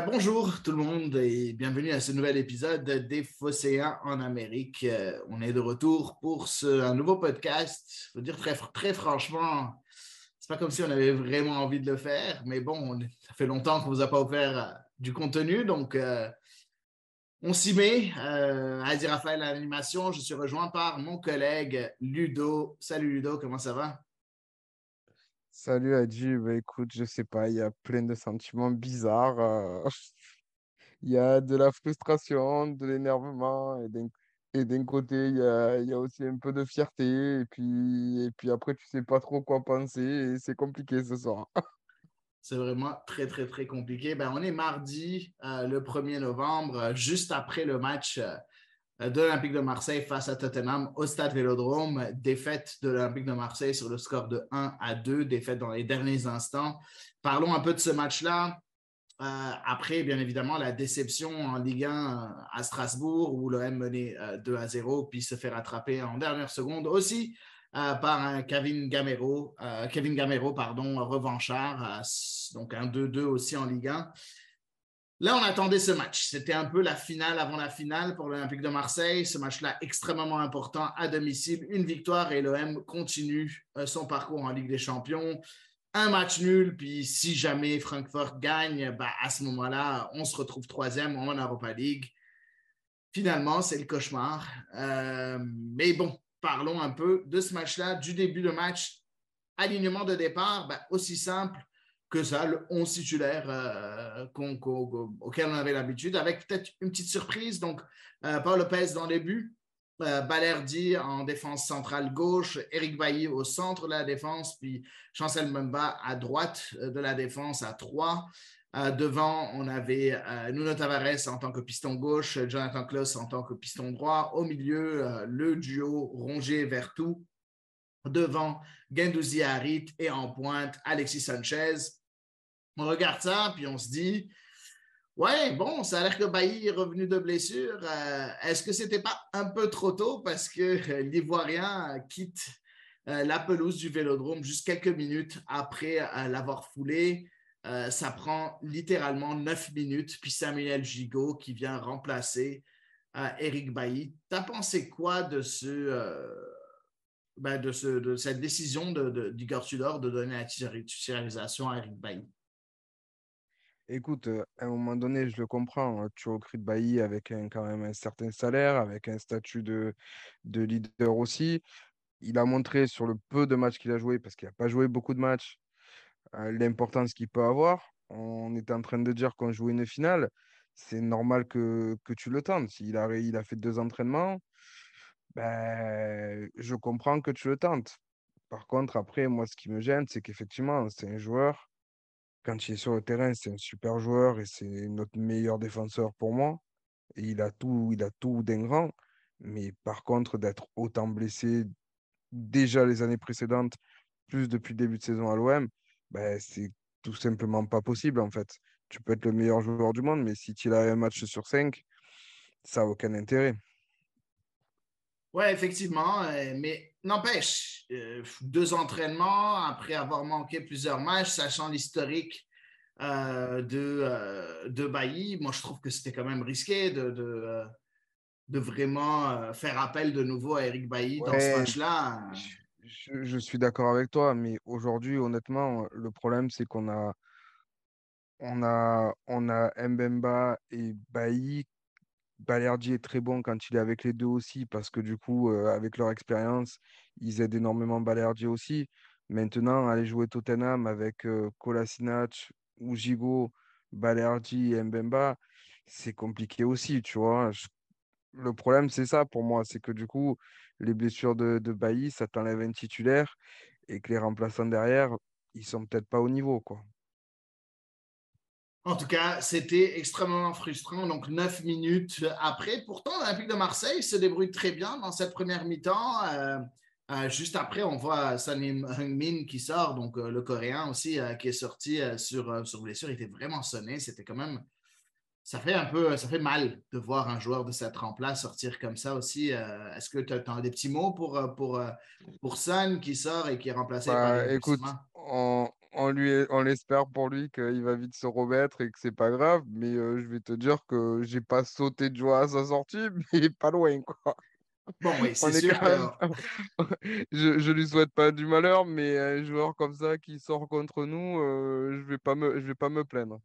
Ben, bonjour tout le monde et bienvenue à ce nouvel épisode des Phocéens en Amérique. Euh, on est de retour pour ce, un nouveau podcast. Il faut dire très, très franchement, c'est pas comme si on avait vraiment envie de le faire, mais bon, ça fait longtemps qu'on vous a pas offert euh, du contenu, donc euh, on s'y met. Euh, Adi Raphaël à l'animation, je suis rejoint par mon collègue Ludo. Salut Ludo, comment ça va? Salut Adji, bah écoute, je sais pas, il y a plein de sentiments bizarres. euh, Il y a de la frustration, de l'énervement, et d'un côté, il y a, y a aussi un peu de fierté, et puis, et puis après, tu sais pas trop quoi penser, c'est compliqué ce soir. C'est vraiment très, très, très compliqué. Ben, on est mardi, euh, le 1er novembre, euh, juste après le match de l'Olympique de Marseille face à Tottenham au Stade Vélodrome. Défaite de l'Olympique de Marseille sur le score de 1 à 2, défaite dans les derniers instants. Parlons un peu de ce match-là. Euh, après, bien évidemment, la déception en Ligue 1 euh, à Strasbourg, où l'OM menait euh, 2 à 0, puis se fait rattraper en dernière seconde aussi euh, par un Kevin Gamero, euh, Kevin pardon, revanchard, euh, donc un 2-2 aussi en Ligue 1. Là, on attendait ce match. C'était un peu la finale avant la finale pour l'Olympique de Marseille. Ce match-là extrêmement important à domicile. Une victoire et l'OM continue euh, son parcours en Ligue des Champions. Un match nul, puis si jamais Francfort gagne, bah, à ce moment-là, on se retrouve troisième en Europa League. Finalement, c'est le cauchemar. Euh, mais bon, parlons un peu de ce match-là, du début de match. Alignement de départ, bah, aussi simple que ça, le 11 titulaire euh, auquel on avait l'habitude, avec peut-être une petite surprise. Donc, euh, Paul Lopez dans les buts, euh, Balerdi en défense centrale gauche, Eric Bailly au centre de la défense, puis Chancel Mbemba à droite euh, de la défense à 3. devant, on avait Nuno Tavares en tant que piston gauche, Jonathan Klaus en tant que piston droit. Au milieu, le duo Rongier-Vertou. Devant, Gendouzi Harit et en pointe, Alexis Sanchez. On regarde ça, puis on se dit, ouais, bon, ça a l'air que Bailly est revenu de blessure. Euh, Est-ce que c'était pas un peu trop tôt parce que euh, l'Ivoirien quitte euh, la pelouse du Vélodrome juste quelques minutes après l'avoir foulé? Ça prend littéralement neuf minutes, puis Samuel Gigot qui vient remplacer Eric Bailly. T'as pensé quoi de ce, ben, de, ce, de cette décision de, de, d'Igor Tudor de donner la titularisation à Eric Bailly? Écoute, euh, à un moment donné, je le comprends, hein, tu recrutes Bailly avec un- quand même un certain salaire, avec un statut de, de leader aussi. Il a montré sur le peu de matchs qu'il a joué, parce qu'il n'a pas joué beaucoup de matchs, euh, l'importance qu'il peut avoir. On était en train de dire qu'on jouait une finale. C'est normal que, que tu le tentes. Il a, il a fait deux entraînements. Ben, je comprends que tu le tentes. Par contre, après, moi, ce qui me gêne, c'est qu'effectivement, c'est un joueur, quand il est sur le terrain, c'est un super joueur et c'est notre meilleur défenseur pour moi. Il a tout, il a tout d'un grand. Mais par contre, d'être autant blessé déjà les années précédentes, plus depuis le début de saison à l'OM, ben, c'est tout simplement pas possible en fait. Tu peux être le meilleur joueur du monde, mais si tu as un match sur cinq, ça n'a aucun intérêt. Oui, effectivement, euh, mais n'empêche, euh, deux entraînements après avoir manqué plusieurs matchs, sachant l'historique euh, de, euh, de Bailly, moi je trouve que c'était quand même risqué de, de, de vraiment faire appel de nouveau à Eric Bailly dans ce match-là. je suis d'accord avec toi, mais aujourd'hui, honnêtement, le problème, c'est qu'on a, on a, on a Mbemba et Bailly. Balerdi est très bon quand il est avec les deux aussi, parce que du coup, avec leur expérience, ils aident énormément Balerdi aussi. Maintenant, aller jouer Tottenham avec euh, Kolasinac ou Gigot, Balerdi et Mbemba, c'est compliqué aussi, tu vois. Le problème, c'est ça pour moi, c'est que du coup, les blessures de, de Bailly, ça t'enlève un titulaire et que les remplaçants derrière, ils sont peut-être pas au niveau, quoi. En tout cas, c'était extrêmement frustrant. Donc, neuf minutes après. Pourtant, l'Olympique de Marseille se débrouille très bien dans cette première mi-temps. Euh, euh, juste après, on voit Sonny Heung-min qui sort, donc euh, le Coréen aussi, qui est sorti sur, sur blessure. Il était vraiment sonné. C'était quand même. Ça fait un peu. Ça fait mal de voir un joueur de cette trempe-là sortir comme ça aussi. Est-ce que tu as, des petits mots pour, pour, pour Son qui sort et qui est remplacé par Bah, Yann écoute, on, on, lui, on l'espère pour lui qu'il va vite se remettre et que c'est pas grave. Mais je vais te dire que j'ai pas sauté de joie à sa sortie, mais pas loin, quoi. Bon, oui, c'est sûr. je, je lui souhaite pas du malheur, mais un joueur comme ça qui sort contre nous, je vais pas me, je vais pas me plaindre.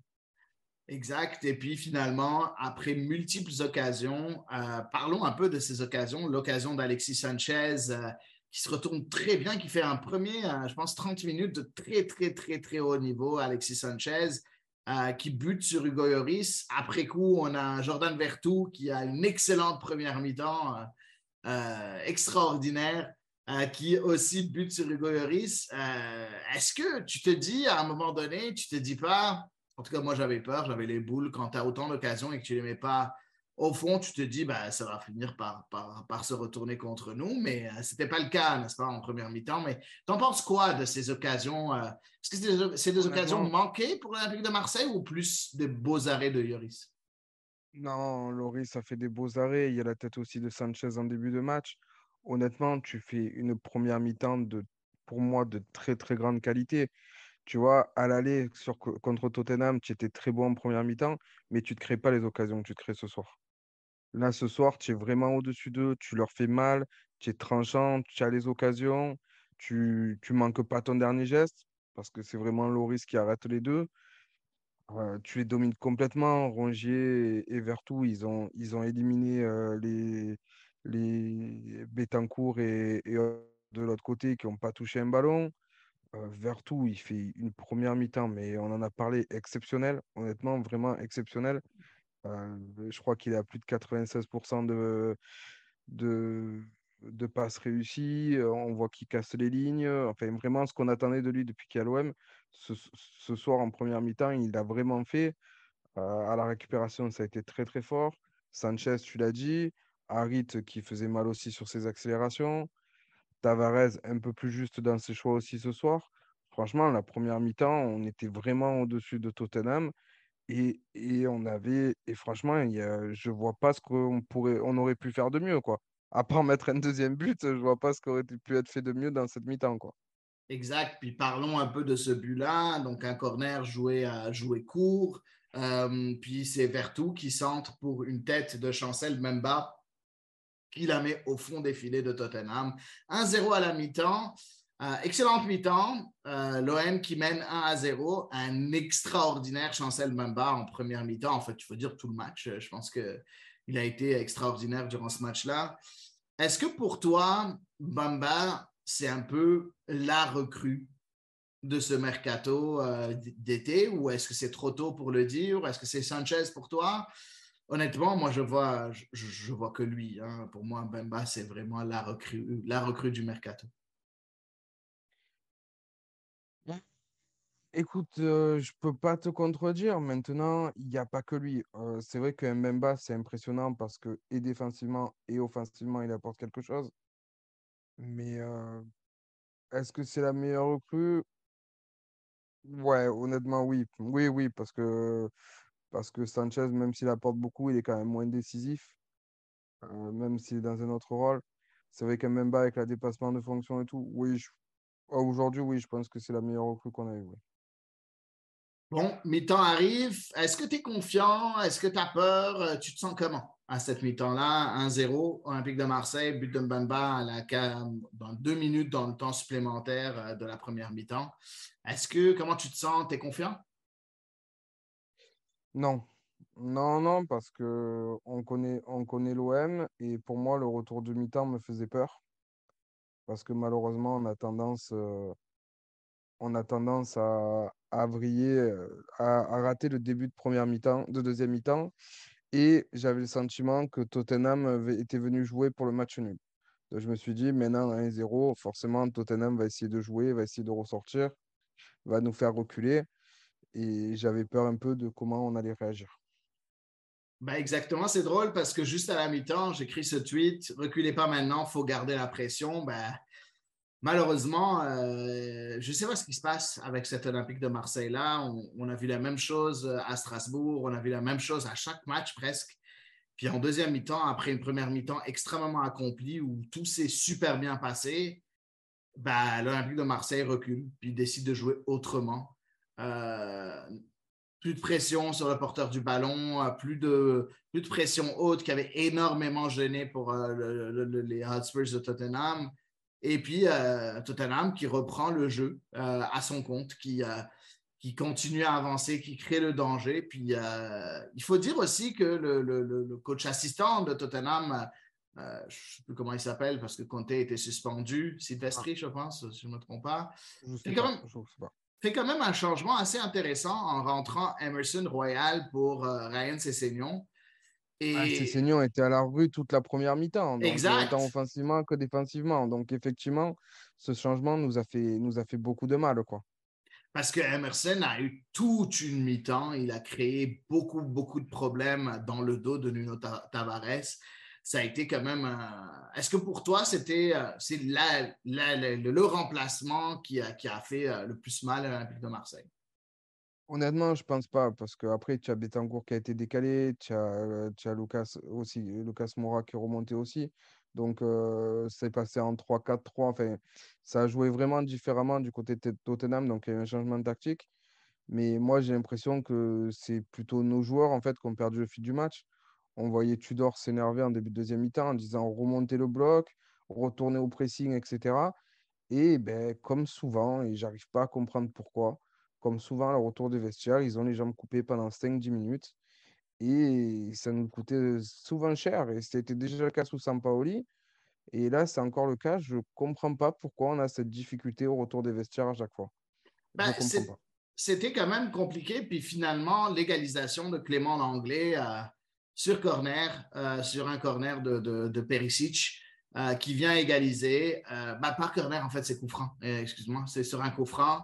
Exact. Et puis finalement, après multiples occasions, parlons un peu de ces occasions. L'occasion d'Alexis Sanchez qui se retourne très bien, qui fait un premier, je pense, 30 minutes de très, très, très, très haut niveau. Alexis Sanchez qui bute sur Hugo Lloris. Après coup, on a Jordan Vertou qui a une excellente première mi-temps euh, extraordinaire euh, qui aussi bute sur Hugo Lloris. Euh, est-ce que tu te dis à un moment donné, tu te dis pas, en tout cas moi j'avais peur, j'avais les boules quand tu as autant d'occasions et que tu les mets pas au fond, tu te dis, ben, ça va finir par, par, se retourner contre nous, mais ce n'était pas le cas, n'est-ce pas, en première mi-temps. Mais tu en penses quoi de ces occasions? Est-ce que c'est des, occasions manquées pour l'Olympique de Marseille ou plus des beaux arrêts de Lloris? Non, Loris, ça fait des beaux arrêts. Il y a la tête aussi de Sanchez en début de match. Honnêtement, tu fais une première mi-temps de, pour moi, de très très grande qualité. Tu vois, à l'aller sur, contre Tottenham, tu étais très bon en première mi-temps, mais tu ne te crées pas les occasions que tu te crées ce soir. Là, ce soir, tu es vraiment au-dessus d'eux, tu leur fais mal, tu es tranchant, tu as les occasions, tu ne manques pas ton dernier geste, parce que c'est vraiment Loris qui arrête les deux tu les domines complètement. Rongier et, Vertou, ils ont, ils ont éliminé les, les Betancourt et, de l'autre côté qui n'ont pas touché un ballon. Vertou, il fait une première mi-temps, mais on en a parlé, exceptionnel. Honnêtement, vraiment exceptionnel. Je crois qu'il a plus de 96% de, de, passes réussies. On voit qu'il casse les lignes. Enfin, vraiment, ce qu'on attendait de lui depuis qu'il est à l'OM ce, soir en première mi-temps, il l'a vraiment fait. Euh, à la récupération, ça a été très très fort. Sanchez, tu l'as dit. Harit qui faisait mal aussi sur ses accélérations. Tavares un peu plus juste dans ses choix aussi ce soir. Franchement, la première mi-temps, on était vraiment au-dessus de Tottenham. Et, on avait, et franchement, il y je vois pas ce qu'on pourrait, on aurait pu faire de mieux, quoi. À part mettre un deuxième but, je vois pas ce qui aurait pu être fait de mieux dans cette mi-temps, quoi. Exact. Puis parlons un peu de ce but-là. Donc, un corner joué à jouer court. Puis c'est Vertou qui centre pour une tête de Chancel Memba qui la met au fond des filets de Tottenham. 1-0 à la mi-temps. Euh, excellente mi-temps. Euh, L'OM qui mène 1 à 0. Un extraordinaire Chancel Memba en première mi-temps. En fait, il faut dire tout le match. Je pense qu'il a été extraordinaire durant ce match-là. Est-ce que pour toi, Bamba, c'est un peu la recrue de ce mercato euh, d'été? Ou est-ce que c'est trop tôt pour le dire? Est-ce que c'est Sanchez pour toi? Honnêtement, moi, je vois, je, vois que lui. Hein. Pour moi, Bemba, c'est vraiment la recrue, la recrue du mercato. Écoute, euh, je peux pas te contredire. Maintenant, il n'y a pas que lui. Euh, c'est vrai que Mbemba, c'est impressionnant parce que et défensivement et offensivement, il apporte quelque chose. Mais est-ce que c'est la meilleure recrue? Ouais, honnêtement, oui. Oui, oui, parce que, parce que Sanchez, même s'il apporte beaucoup, il est quand même moins décisif, même s'il est dans un autre rôle. C'est vrai qu'un Memba avec la dépassement de fonction et tout, oui, aujourd'hui, oui, je pense que c'est la meilleure recrue qu'on a eue. Bon, mi-temps arrive. Est-ce que tu es confiant? Est-ce que tu as peur? Tu te sens comment? à cette mi-temps-là, 1-0, Olympique de Marseille, but de Mbamba à la, dans deux minutes dans le temps supplémentaire euh, de la première mi-temps. Est-ce que, comment tu te sens? Tu es confiant? Non. Non, non, parce que on connaît, on connaît l'OM et pour moi, le retour de mi-temps me faisait peur. Parce que malheureusement, on a tendance, euh, on a tendance à, euh, à, à, rater le début de première mi-temps, de deuxième mi-temps et j'avais le sentiment que Tottenham était venu jouer pour le match nul. Donc je me suis dit, maintenant 1-0, forcément Tottenham va essayer de jouer, va essayer de ressortir, va nous faire reculer. Et j'avais peur un peu de comment on allait réagir. Ben exactement, c'est drôle parce que juste à la mi-temps, j'écris ce tweet, reculez pas maintenant, faut garder la pression. Ben, malheureusement, euh, je ne sais pas ce qui se passe avec cet Olympique de Marseille-là. On, a vu la même chose à Strasbourg, on a vu la même chose à chaque match presque. Puis en deuxième mi-temps, après une première mi-temps extrêmement accomplie où tout s'est super bien passé, ben, l'Olympique de Marseille recule, puis décide de jouer autrement. plus de pression sur le porteur du ballon, plus de, plus de pression haute qui avait énormément gêné pour les Hotspurs de Tottenham. Et puis Tottenham qui reprend le jeu à son compte, qui, qui continue à avancer, qui crée le danger. Puis euh, il faut dire aussi que le, coach assistant de Tottenham, euh, je ne sais plus comment il s'appelle parce que Conte était suspendu, Sylvestri, ah. je pense, si je ne me trompe pas. Fait quand, même, fait quand, même, un changement assez intéressant en rentrant Emerson Royal pour euh, Ryan Sessegnon. Et... Ah, était à la rue toute la première mi-temps, exact. tant offensivement que défensivement. Donc effectivement, ce changement nous a fait, nous a fait beaucoup de mal. quoi. Parce que Emerson a eu toute une mi-temps. Il a créé beaucoup, beaucoup de problèmes dans le dos de Nuno Tavares. Ça a été quand même. Est-ce que pour toi, c'était euh, c'est le, remplacement qui a, qui a fait euh, le plus mal à l'Olympique de Marseille? Honnêtement, je pense pas, parce qu'après, tu as Betancourt qui a été décalé, tu as, euh, Lucas, aussi, Lucas Moura qui est remonté aussi. Donc, c'est passé en 3-4-3. Enfin, ça a joué vraiment différemment du côté de Tottenham. Donc, il y a eu un changement de tactique. Mais moi, j'ai l'impression que c'est plutôt nos joueurs en fait, qui ont perdu le fil du match. On voyait Tudor s'énerver en début de deuxième mi-temps en disant remonter le bloc, retourner au pressing, etc. Et ben, comme souvent, et j'arrive pas à comprendre pourquoi, comme souvent, le retour des vestiaires, ils ont les jambes coupées pendant 5-10 minutes. Et ça nous coûtait souvent cher. Et c'était déjà le cas sous Sampaoli. Et là, c'est encore le cas. Je ne comprends pas pourquoi on a cette difficulté au retour des vestiaires à chaque fois. Ben, c'était quand même compliqué. Puis finalement, l'égalisation de Clément Langlais euh, sur corner, euh, sur un corner de, de, Perisic, euh, qui vient égaliser. Ben, par corner, en fait, c'est coup franc. Excuse-moi, c'est sur un coup franc.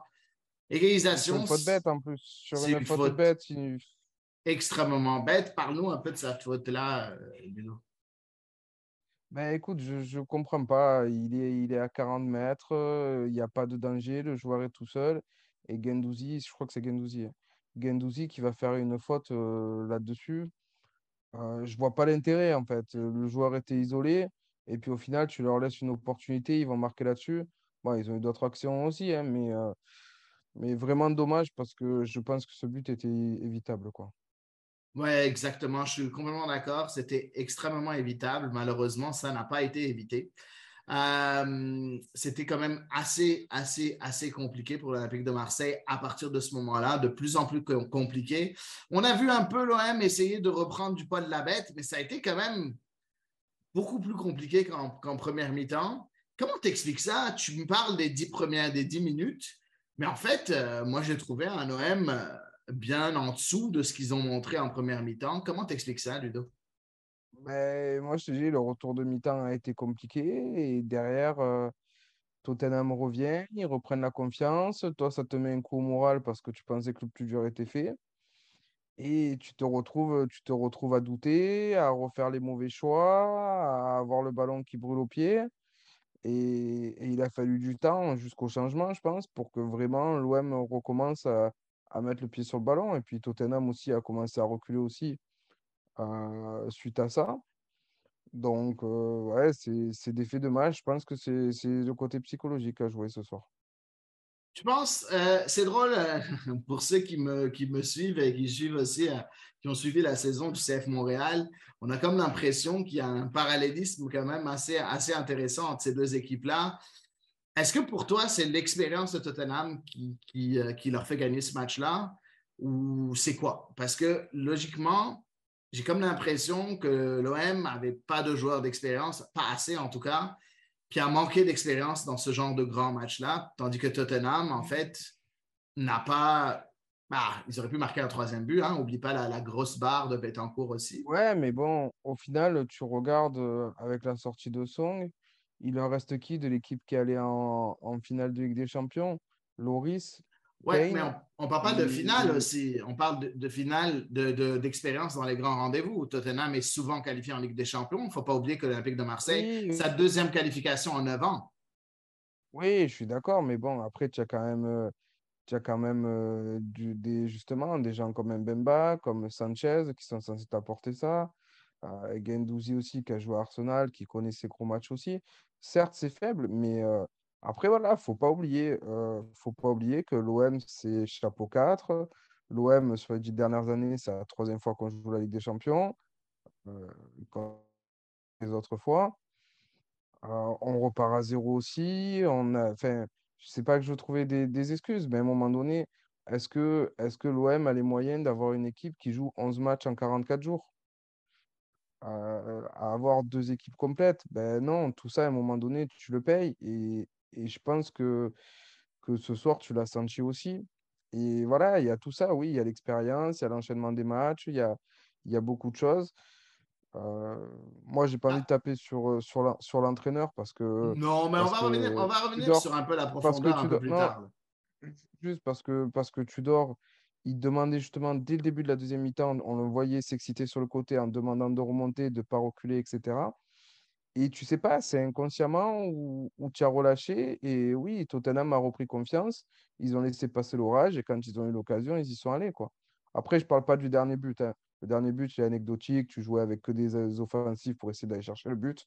Égalisation. C'est une faute bête en plus. Sur une, faute, bête, extrêmement bête. Parle-nous un peu de sa faute-là, Bruno. Ben, écoute, je ne comprends pas. Il est, il est à 40 mètres, euh, il n'y a pas de danger, le joueur est tout seul. Et Gendouzi, je crois que c'est Gendouzi. Hein. Gendouzi qui va faire une faute euh, là-dessus. Euh, je ne vois pas l'intérêt en fait. Le joueur était isolé et puis au final, tu leur laisses une opportunité, ils vont marquer là-dessus. Bon, ils ont eu d'autres actions aussi, hein, mais, mais vraiment dommage parce que je pense que ce but était évitable. quoi. Oui, exactement. Je suis complètement d'accord. C'était extrêmement évitable. Malheureusement, ça n'a pas été évité. C'était quand même assez, assez, assez compliqué pour l'Olympique de Marseille à partir de ce moment-là, de plus en plus compliqué. On a vu un peu l'OM essayer de reprendre du poids de la bête, mais ça a été quand même beaucoup plus compliqué qu'en première mi-temps. Comment t'expliques ça? Tu me parles des dix premières, des dix minutes, mais en fait, euh, moi, j'ai trouvé un OM euh, bien en dessous de ce qu'ils ont montré en première mi-temps. Comment t'expliques ça, Ludo? Ben, moi, je te dis, le retour de mi-temps a été compliqué et derrière, euh, Tottenham revient, ils reprennent la confiance. Toi, ça te met un coup au moral parce que tu pensais que le plus dur était fait. Et tu te retrouves, tu te retrouves à douter, à refaire les mauvais choix, à avoir le ballon qui brûle au pied. Et, il a fallu du temps jusqu'au changement, je pense, pour que vraiment l'OM recommence à, à mettre le pied sur le ballon. Et puis Tottenham aussi a commencé à reculer aussi euh, suite à ça. Donc, euh, ouais, c'est des faits de match. Je pense que c'est le côté psychologique à jouer ce soir. Je pense, euh, c'est drôle pour ceux qui me, suivent et qui suivent aussi, qui ont suivi la saison du CF Montréal. On a comme l'impression qu'il y a un parallélisme quand même assez, intéressant entre ces deux équipes-là. Est-ce que pour toi, c'est l'expérience de Tottenham qui, euh, qui, leur fait gagner ce match-là ou c'est quoi? Parce que logiquement, j'ai comme l'impression que l'OM n'avait pas de joueurs d'expérience, pas assez en tout cas, puis a manqué d'expérience dans ce genre de grand match-là, tandis que Tottenham, en fait, n'a pas. Bah, ils auraient pu marquer un troisième but, hein, oublie pas la, grosse barre de Betancourt aussi. Ouais, mais bon, au final, tu regardes euh, avec la sortie de Song, il en reste qui de l'équipe qui est allée en, finale de Ligue des Champions? Loris Oui, mais on ne parle pas de finale aussi. On parle de, finale d'expérience dans les grands rendez-vous. Tottenham est souvent qualifié en Ligue des Champions. Il ne faut pas oublier que l'Olympique de Marseille, sa deuxième qualification en 9 ans. Oui, je suis d'accord, mais bon, après, tu as quand même, euh, tu as quand même euh, des, justement des gens comme Mbemba, comme Sanchez qui sont censés t'apporter ça. Euh, Gendouzi aussi qui a joué à Arsenal, qui connaît ses gros matchs aussi certes, c'est faible, mais Après, voilà, faut euh, faut pas oublier que l'OM, c'est chapeau 4. L'OM, sur les dix dernières années, c'est la troisième fois qu'on joue la Ligue des Champions. Euh, les autres fois. Euh, on repart à zéro aussi. On a, enfin, je sais pas que je trouvais des, des excuses, mais à un moment donné, est-ce que, est que l'OM a les moyens d'avoir une équipe qui joue 11 matchs en 44 jours? à avoir deux équipes complètes? Ben non, tout ça, à un moment donné, tu le payes. Et, et je pense que, que ce soir, tu l'as senti aussi. Et voilà, il y a tout ça, oui, il y a l'expérience, il y a l'enchaînement des matchs, il y a, il y a beaucoup de choses. Euh, moi, j'ai pas envie de Ah, taper sur, sur, sur l'entraîneur parce que, non, mais on va revenir, on va revenir sur un peu la parce que profondeur un peu plus non, tard. juste parce que, parce que Tudor, il demandait justement dès le début de la deuxième mi-temps, on le voyait s'exciter sur le côté en demandant de remonter, de ne pas reculer, etc. Et tu sais pas, c'est inconsciemment ou, ou tu as relâché. Et oui, Tottenham a repris confiance. Ils ont laissé passer l'orage et quand ils ont eu l'occasion, ils y sont allés, quoi. Après, je parle pas du dernier but. hein. Le dernier but, c'est anecdotique. Tu jouais avec que des euh, offensifs pour essayer d'aller chercher le but.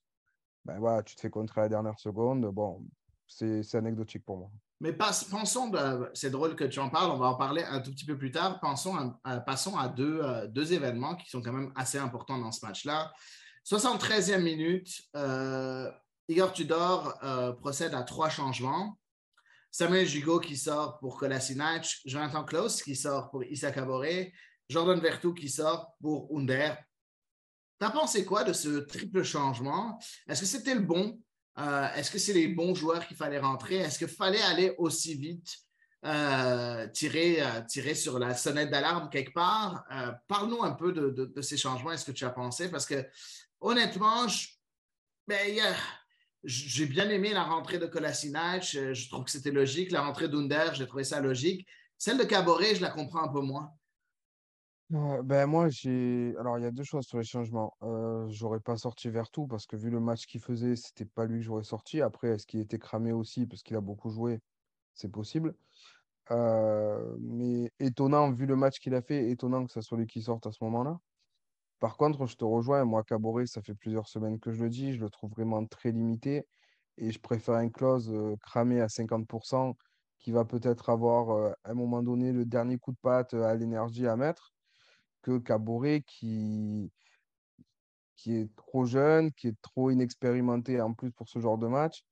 Ben voilà, tu te fais contrer à la dernière seconde. Bon, c'est anecdotique pour moi. Mais pensons, de- c'est drôle que tu en parles, on va en parler un tout petit peu plus tard. Passons à deux, euh, deux événements qui sont quand même assez importants dans ce match-là. 73e minute, euh, Igor Tudor euh, procède à trois changements. Samuel Gigot qui sort pour Kolasinac, Jonathan Klaus qui sort pour Issa Kabore, Jordan Vertu qui sort pour Under. T'as pensé quoi de ce triple changement? Est-ce que c'était le bon? Euh, Est-ce que c'est les bons joueurs qu'il fallait rentrer? Est-ce qu'il fallait aller aussi vite, tirer, tirer sur la sonnette d'alarme quelque part? Parle-nous un peu de ces changements. Est-ce que tu as pensé? Parce que honnêtement, je- ben, j'ai bien aimé la rentrée de Kolasinac. Euh, Je trouve que c'était logique. La rentrée d'Under, j'ai trouvé ça logique. Celle de Caboret, je la comprends un peu moins. Ben moi, j'ai. Alors, il y a deux choses sur les changements. Euh, j'aurais pas sorti Vertou parce que vu le match qu'il faisait, c'était pas lui que j'aurais sorti. Après, est-ce qu'il était cramé aussi parce qu'il a beaucoup joué? C'est possible. Euh, mais étonnant, vu le match qu'il a fait, étonnant que ça soit lui qui sorte à ce moment-là. Par contre, je te rejoins. Moi, Caboret, ça fait plusieurs semaines que je le dis. Je le trouve vraiment très limité. Et je préfère un close euh, cramé à 50% qui va peut-être avoir euh, à un moment donné le dernier coup de patte à l'énergie à mettre que Caboret qui, qui est trop jeune, qui est trop inexpérimenté en plus pour ce genre de match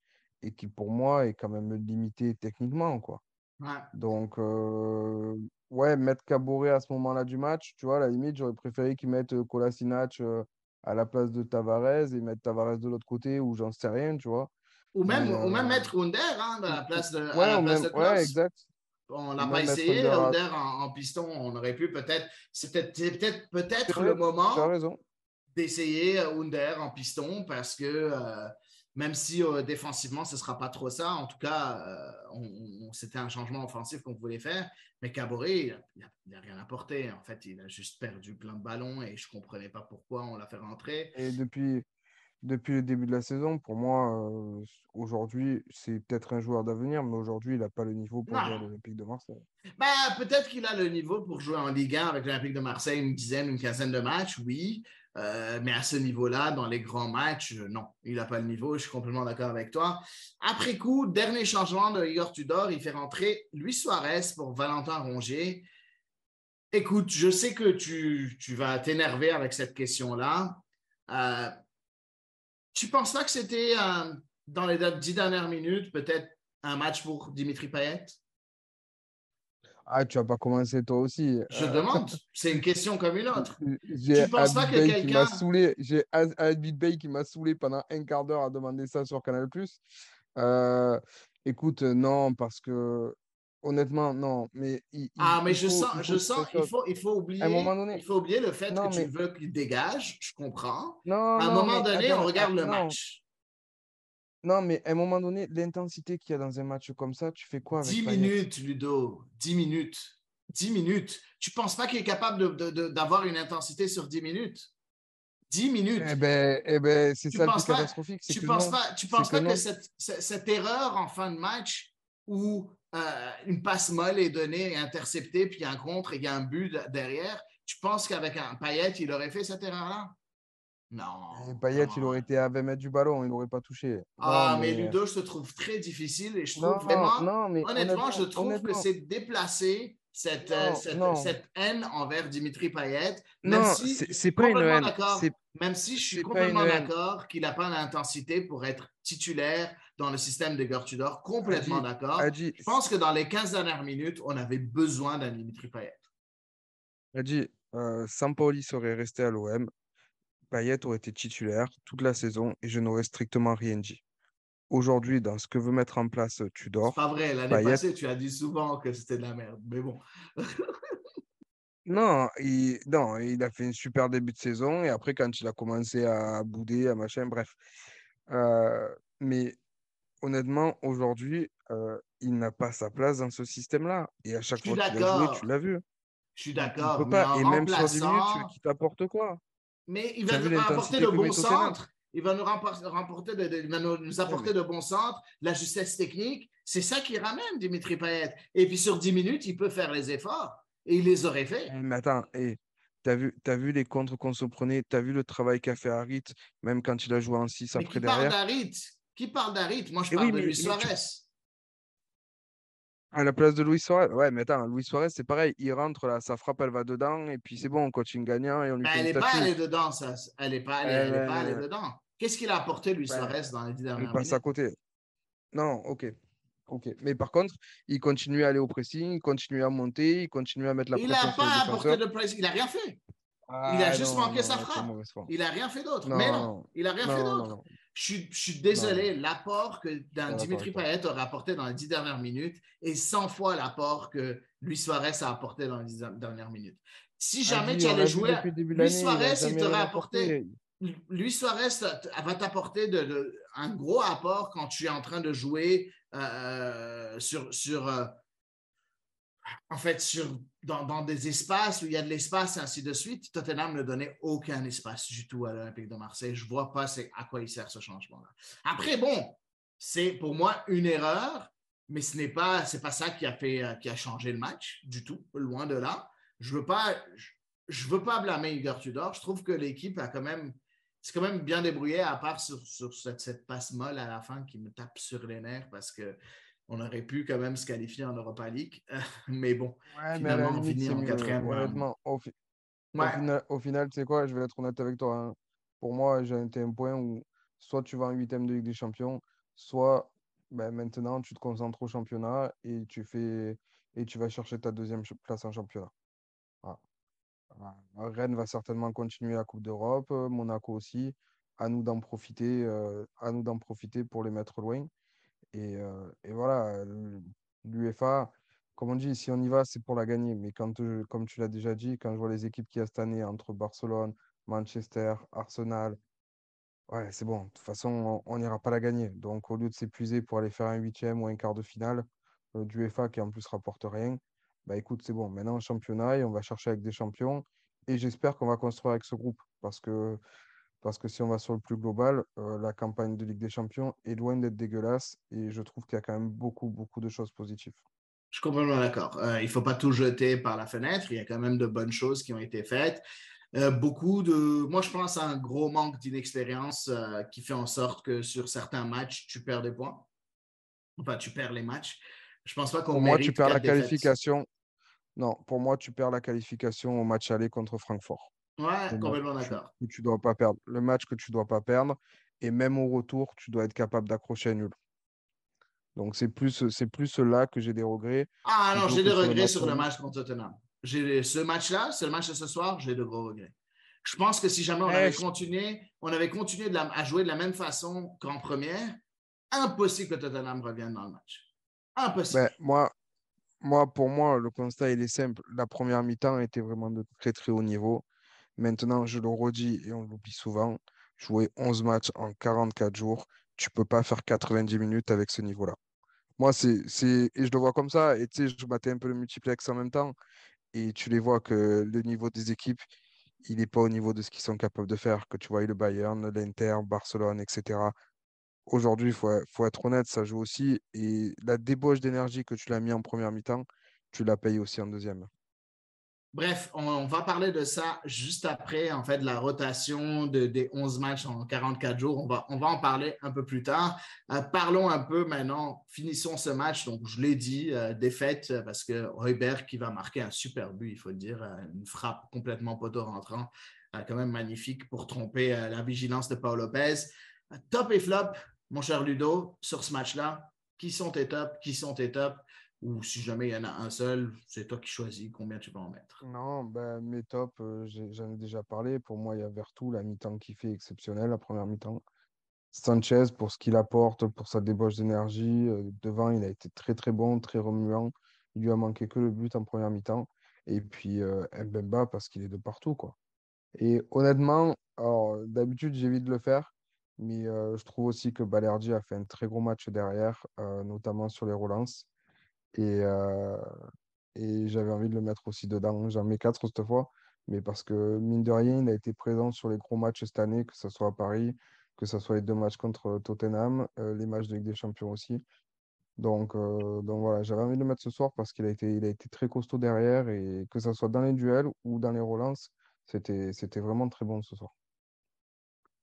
et qui pour moi est quand même limité techniquement, quoi. Ouais. Donc, euh, ouais, mettre Caboret à ce moment-là du match, tu vois, à la limite, j'aurais préféré qu'ils mettent euh, Kolasinac euh, à la place de Tavares et mettre Tavares de l'autre côté ou j'en sais rien, tu vois. Ou même, ou même euh, mettre Under hein, à la place de, à ouais, la ou place même, de ouais, exact. On n'a pas essayé. Under à- en, en piston, on aurait pu peut-être. C'est peut-être peut-être le moment d'essayer euh, Under en piston parce que euh, même si euh, défensivement, ce ne sera pas trop ça, en tout cas, euh, c'était un changement offensif qu'on voulait faire. Mais Caboret, il n'a rien apporté. En fait, il a juste perdu plein de ballons et je ne comprenais pas pourquoi on l'a fait rentrer. Et depuis, depuis le début de la saison, pour moi, euh, aujourd'hui, c'est peut-être un joueur d'avenir, mais aujourd'hui, il n'a pas le niveau pour jouer à l'Olympique de Marseille. Ben, peut-être qu'il a le niveau pour jouer en Ligue 1 avec l'Olympique de Marseille une dizaine, une quinzaine de matchs, oui. Euh, mais à ce niveau-là, dans les grands matchs, euh, non, il n'a pas le niveau. Je suis complètement d'accord avec toi. Après coup, dernier changement de Igor Tudor, il fait rentrer Luis Suarez pour Valentin Rongier. Écoute, je sais que tu, vas t'énerver avec cette question-là. Euh, tu penses pas que c'était euh, dans les dix dernières minutes, peut-être un match pour Dimitri Payet? Ah, tu vas pas commencer toi aussi. Je Euh, demande. C'est une question comme une autre. J'ai Tu penses pas que Bey qui m'a quelqu'un- saoulé. J'ai Habib Bey qui m'a saoulé pendant un quart d'heure à demander ça sur Canal+. Euh, écoute, euh, non, parce que honnêtement, non. Mais il, il- Ah, mais je sens, je faut sens, il faut, il faut oublier, À un moment donné, il faut oublier le fait non, que mais tu veux qu'il dégage. Je comprends. non, À un non, moment donné, attends, on regarde le match. Non, mais à un moment donné, l'intensité qu'il y a dans un match comme ça, tu fais quoi avec 10 Payet? minutes, Ludo. 10 minutes. 10 minutes. Tu ne penses pas qu'il est capable d'avoir une intensité sur 10 minutes? 10 minutes. Eh ben, eh ben, c'est ça le plus catastrophique, tu que penses pas, tu penses que pas que cette, cette- erreur en fin de match où euh, une passe molle est donnée et interceptée, puis il y a un contre et il y a un but de- derrière, tu penses qu'avec un Payet, il aurait fait cette erreur-là? Non. Payet, il aurait été à 20 mètres du ballon, il n'aurait pas touché. Ah, mais... Ludo, je te trouve très difficile et je trouve vraiment. Mais honnêtement, je trouve que c'est déplacé cette, euh, cette, cette, haine envers Dimitri Payet. Même non, si c'est pas une haine. Même si je suis complètement d'accord qu'il n'a pas l'intensité pour être titulaire dans le système de Gertudor, complètement d'accord. Je pense que dans les 15 dernières minutes, on avait besoin d'un Dimitri Payet. Adi, euh, Sampaoli serait resté à l'OM. Payet aurait été titulaire toute la saison et je n'aurais strictement rien dit. Aujourd'hui, dans ce que veut mettre en place Tudor. C'est pas vrai, l'année passée, tu as dit souvent que c'était de la merde, mais bon. non, il, non, il a fait un super début de saison et après, quand il a commencé à bouder, à machin, bref. Euh, mais honnêtement, aujourd'hui, euh, il n'a pas sa place dans ce système-là. Et à chaque fois qu'il a joué, tu l'as vu. Je suis d'accord. Et même sur 10 minutes, tu t'apporte quoi mais il va nous apporter de bons centres. Il va nous, remporter de, nous, apporter de bons centres, la justesse technique. C'est ça qui ramène Dimitri Payet. Et puis sur 10 minutes, il peut faire les efforts. Et il les aurait fait. Eh, mais attends, et tu as vu, as vu les contres qu'on se prenait, tu as vu le travail qu'a fait Harit, même quand il a joué en 6 après qui Parle d'Harit? Qui parle d'Harit? Moi, je parle de Luis Suarez. À la place de Luis Suarez Ouais, mais attends, Luis Suarez, c'est pareil. Il rentre là, sa frappe, elle va dedans, et puis c'est bon, coaching gagnant. Et on lui elle n'est pas allée dedans, ça. Elle n'est pas, allée, pas allée dedans. Qu'est-ce qu'il a apporté, Luis Suarez, dans les dix dernières il passe à côté. Non, ok. Ok. Mais par contre, il continue à aller au pressing, il continue à monter, il continue à mettre la il pression. Il n'a pas apporté de pressing, il n'a rien fait. il a ah, juste manqué sa frappe. Il n'a rien fait d'autre. Mais non, il n'a rien fait d'autre. Je, suis désolé, l'apport que Dimitri Payet aurait apporté dans les dix dernières minutes est 100 fois l'apport que Luis Suarez a apporté dans les dix dernières minutes. Si jamais tu allais jouer, Luis Suarez, il t'aurait apporté. Luis Suarez va t'apporter de, un gros apport quand tu es en train de jouer euh, sur, sur euh, en fait, sur, dans, des espaces où il y a de l'espace et ainsi de suite, Tottenham ne donnait aucun espace du tout à l'Olympique de Marseille. Je ne vois pas à quoi il sert ce changement-là. Après, bon, c'est pour moi une erreur, mais ce n'est pas, pas ça qui a, fait, qui a changé le match du tout, loin de là. Je ne veux pas, je, veux pas blâmer Igor Tudor. Je trouve que l'équipe a quand même, c'est quand même bien débrouillé, à part sur, cette, cette, passe molle à la fin qui me tape sur les nerfs parce que on aurait pu quand même se qualifier en Europa League. mais bon, finalement, on finit en quatrième. Honnêtement, au, au, final, tu sais quoi, je vais être honnête avec toi. Hein. Pour moi, j'ai été un point où soit tu vas en huitième de Ligue des Champions, soit ben, maintenant tu te concentres au championnat et tu fais et tu vas chercher ta deuxième place en championnat. Rennes va certainement continuer la Coupe d'Europe, Monaco aussi. À nous d'en profiter, euh, à nous d'en profiter pour les mettre loin. Et, euh, et voilà, l'UEFA, comme on dit, si on y va, c'est pour la gagner. Mais quand, comme tu l'as déjà dit, quand je vois les équipes qu'il y a cette année entre Barcelone, Manchester, Arsenal, ouais, c'est bon. De toute façon, on n'ira pas la gagner. Donc, au lieu de s'épuiser pour aller faire un huitième ou un quart de finale euh, d'UEFA qui en plus rapporte rien, bah écoute, c'est bon. Maintenant, championnat, et on va chercher avec des champions. Et j'espère qu'on va construire avec ce groupe. Parce que parce que si on va sur le plus global, euh, la campagne de Ligue des Champions est loin d'être dégueulasse et je trouve qu'il y a quand même beaucoup, beaucoup de choses positives. Je suis complètement d'accord. Euh, il ne faut pas tout jeter par la fenêtre. Il y a quand même de bonnes choses qui ont été faites. Euh, beaucoup de. Moi, je pense à un gros manque d'inexpérience qui fait en sorte que sur certains matchs, tu perds des points. Enfin, tu perds les matchs. Je pense pas qu'on Pour moi, tu perds la qualification. Non, pour moi, tu perds la qualification au match aller contre Francfort. Ouais, complètement d'accord. Tu dois pas perdre. Le match que tu dois pas perdre. Et même au retour, tu dois être capable d'accrocher un nul. Donc, c'est plus, c'est plus là que j'ai des regrets. Ah non, j'ai des regrets sur le match contre Tottenham. Ce match-là, c'est le match de ce soir, j'ai de gros regrets. Je pense que si jamais on eh, avait continué, on avait continué de à jouer de la même façon qu'en première, impossible que Tottenham revienne dans le match. Impossible. Ben, moi, moi, pour moi, le constat, il est simple. La première mi-temps était vraiment de très, très haut niveau. Maintenant, je le redis et on l'oublie souvent, jouer 11 matchs en 44 jours, tu ne peux pas faire 90 minutes avec ce niveau-là. Moi, c'est, et je le vois comme ça. Et tu sais, je battais un peu le multiplex en même temps. Et tu les vois que le niveau des équipes, il n'est pas au niveau de ce qu'ils sont capables de faire. Que tu vois le Bayern, l'Inter, Barcelone, etc. Aujourd'hui, il faut, faut, être honnête, ça joue aussi. Et la débauche d'énergie que tu l'as mis en première mi-temps, tu la payes aussi en deuxième. Bref, on, va parler de ça juste après, en fait, la rotation de, des 11 matchs en 44 jours. On va, en parler un peu plus tard. Euh, parlons un peu maintenant, finissons ce match. Donc, je l'ai dit, euh, défaite euh, parce que Heuberg qui va marquer un super but, il faut le dire, une frappe complètement poteau rentrant, quand même magnifique pour tromper la vigilance de Paul Lopez. top et flop, mon cher Ludo, sur ce match-là. Qui sont tes tops? Qui sont tes? Ou si jamais il y en a un seul, c'est toi qui choisis combien tu vas en mettre. Non, ben, mes tops, euh, j'en ai déjà parlé. Pour moi, il y a Vertou, la mi-temps qui fait exceptionnel, la première mi-temps. Sanchez, pour ce qu'il apporte, pour sa débauche d'énergie. Euh, devant, il a été très très bon, très remuant. Il lui a manqué que le but en première mi-temps. Et puis euh, Mbemba, parce qu'il est de partout. quoi. Et honnêtement, d'habitude, j'évite de le faire. Mais je trouve aussi que Balerdi a fait un très gros match derrière, notamment sur les relances. Et, euh, et j'avais envie de le mettre aussi dedans. J'en mets quatre cette fois, mais parce que mine de rien, il a été présent sur les gros matchs cette année, que ce soit à Paris, que ce soit les deux matchs contre Tottenham, euh, les matchs de Ligue des Champions aussi. Donc, euh, donc voilà, j'avais envie de le mettre ce soir parce qu'il a été, a été très costaud derrière et que ce soit dans les duels ou dans les relances, c'était, c'était vraiment très bon ce soir.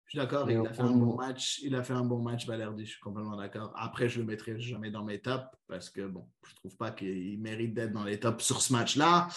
Je suis d'accord, il a fait un bon match. Il a fait un bon match, Valerdi, je suis complètement d'accord. Après, je ne le mettrai jamais dans mes tops parce que bon, je ne trouve pas qu'il mérite d'être dans les tops sur ce match-là.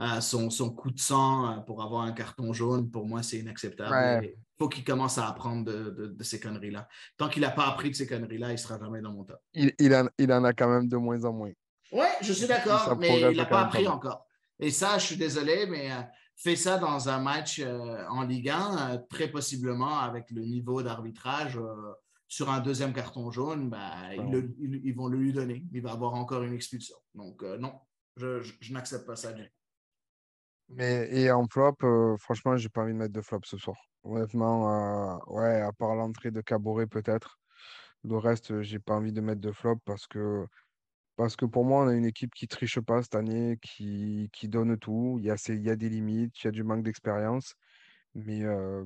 Euh, son, son, coup de sang euh, pour avoir un carton jaune, pour moi, c'est inacceptable. Il faut qu'il commence à apprendre de, de, ces conneries-là. Tant qu'il n'a pas appris de ces conneries-là, il ne sera jamais dans mon top. Il, il, en, il, en, a quand même de moins en moins. Oui, je suis d'accord, mais il n'a pas appris encore. Et ça, je suis désolé, mais. Euh, fait ça dans un match euh, en Ligue 1, euh, très possiblement avec le niveau d'arbitrage euh, sur un deuxième carton jaune, ben, ils, vont le lui donner. Il va avoir encore une expulsion. Donc, non, je, n'accepte pas ça. Mais, et en flop, franchement, j'ai pas envie de mettre de flop ce soir. Honnêtement, ouais, à part l'entrée de Caboret peut-être. Le reste, j'ai pas envie de mettre de flop parce que parce que pour moi, on a une équipe qui triche pas cette année, qui, qui donne tout. Il y a, il y a des limites, il y a du manque d'expérience. Mais, euh,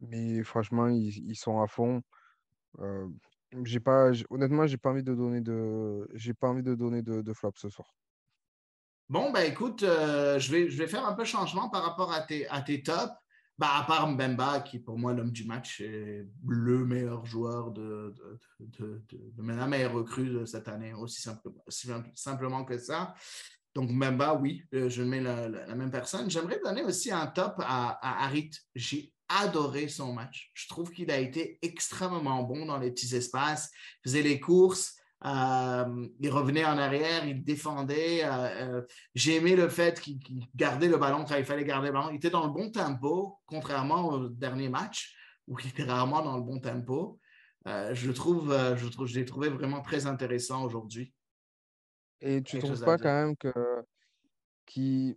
mais franchement, ils, sont à fond. Euh, pas, honnêtement, j'ai pas envie de donner de, pas envie de donner de, de flop ce soir. Bon, ben écoute, euh, je, vais, je vais faire un peu changement par rapport à tes, à tes tops. Bah, à part Mbemba, qui pour moi l'homme du match est le meilleur joueur de, de, la meilleure recrue de cette année, aussi, simplement que ça. Donc Mbemba, oui, euh, je mets la, même personne. J'aimerais donner aussi un top à, à Harit. J'ai adoré son match. Je trouve qu'il a été extrêmement bon dans les petits espaces, faisait les courses. Euh, il revenait en arrière, il défendait. Euh, euh, j'ai aimé le fait qu'il gardait le ballon quand il fallait garder le ballon. Il était dans le bon tempo, contrairement au dernier match où il était rarement dans le bon tempo. je trouve, je trouve, je l'ai trouvé vraiment très intéressant aujourd'hui. Et tu ne trouves pas quand même que qui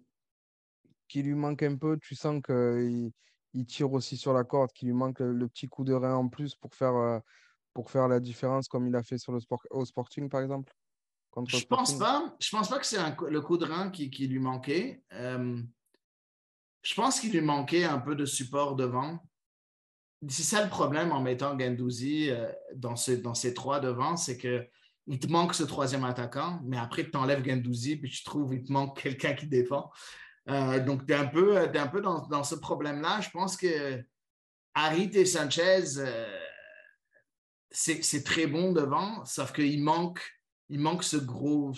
lui manque un peu, tu sens qu'il il tire aussi sur la corde, qu'il lui manque le, petit coup de rein en plus pour faire pour faire la différence comme il a fait sur le sport, au Sporting, par exemple Je ne pense pas. Je pense pas que c'est le coup de rein qui, lui manquait. Euh, je pense qu'il lui manquait un peu de support devant. C'est ça le problème en mettant Gendouzi euh, dans, ce, dans ces trois devant, c'est que il te manque ce troisième attaquant, mais après, tu enlèves Gendouzi, puis tu trouves qu'il te manque quelqu'un qui défend. Euh, donc, tu es un peu, un peu dans, dans ce problème-là. Je pense que Harit et Sanchez, c'est très bon devant, sauf qu'il manque, il manque ce gros,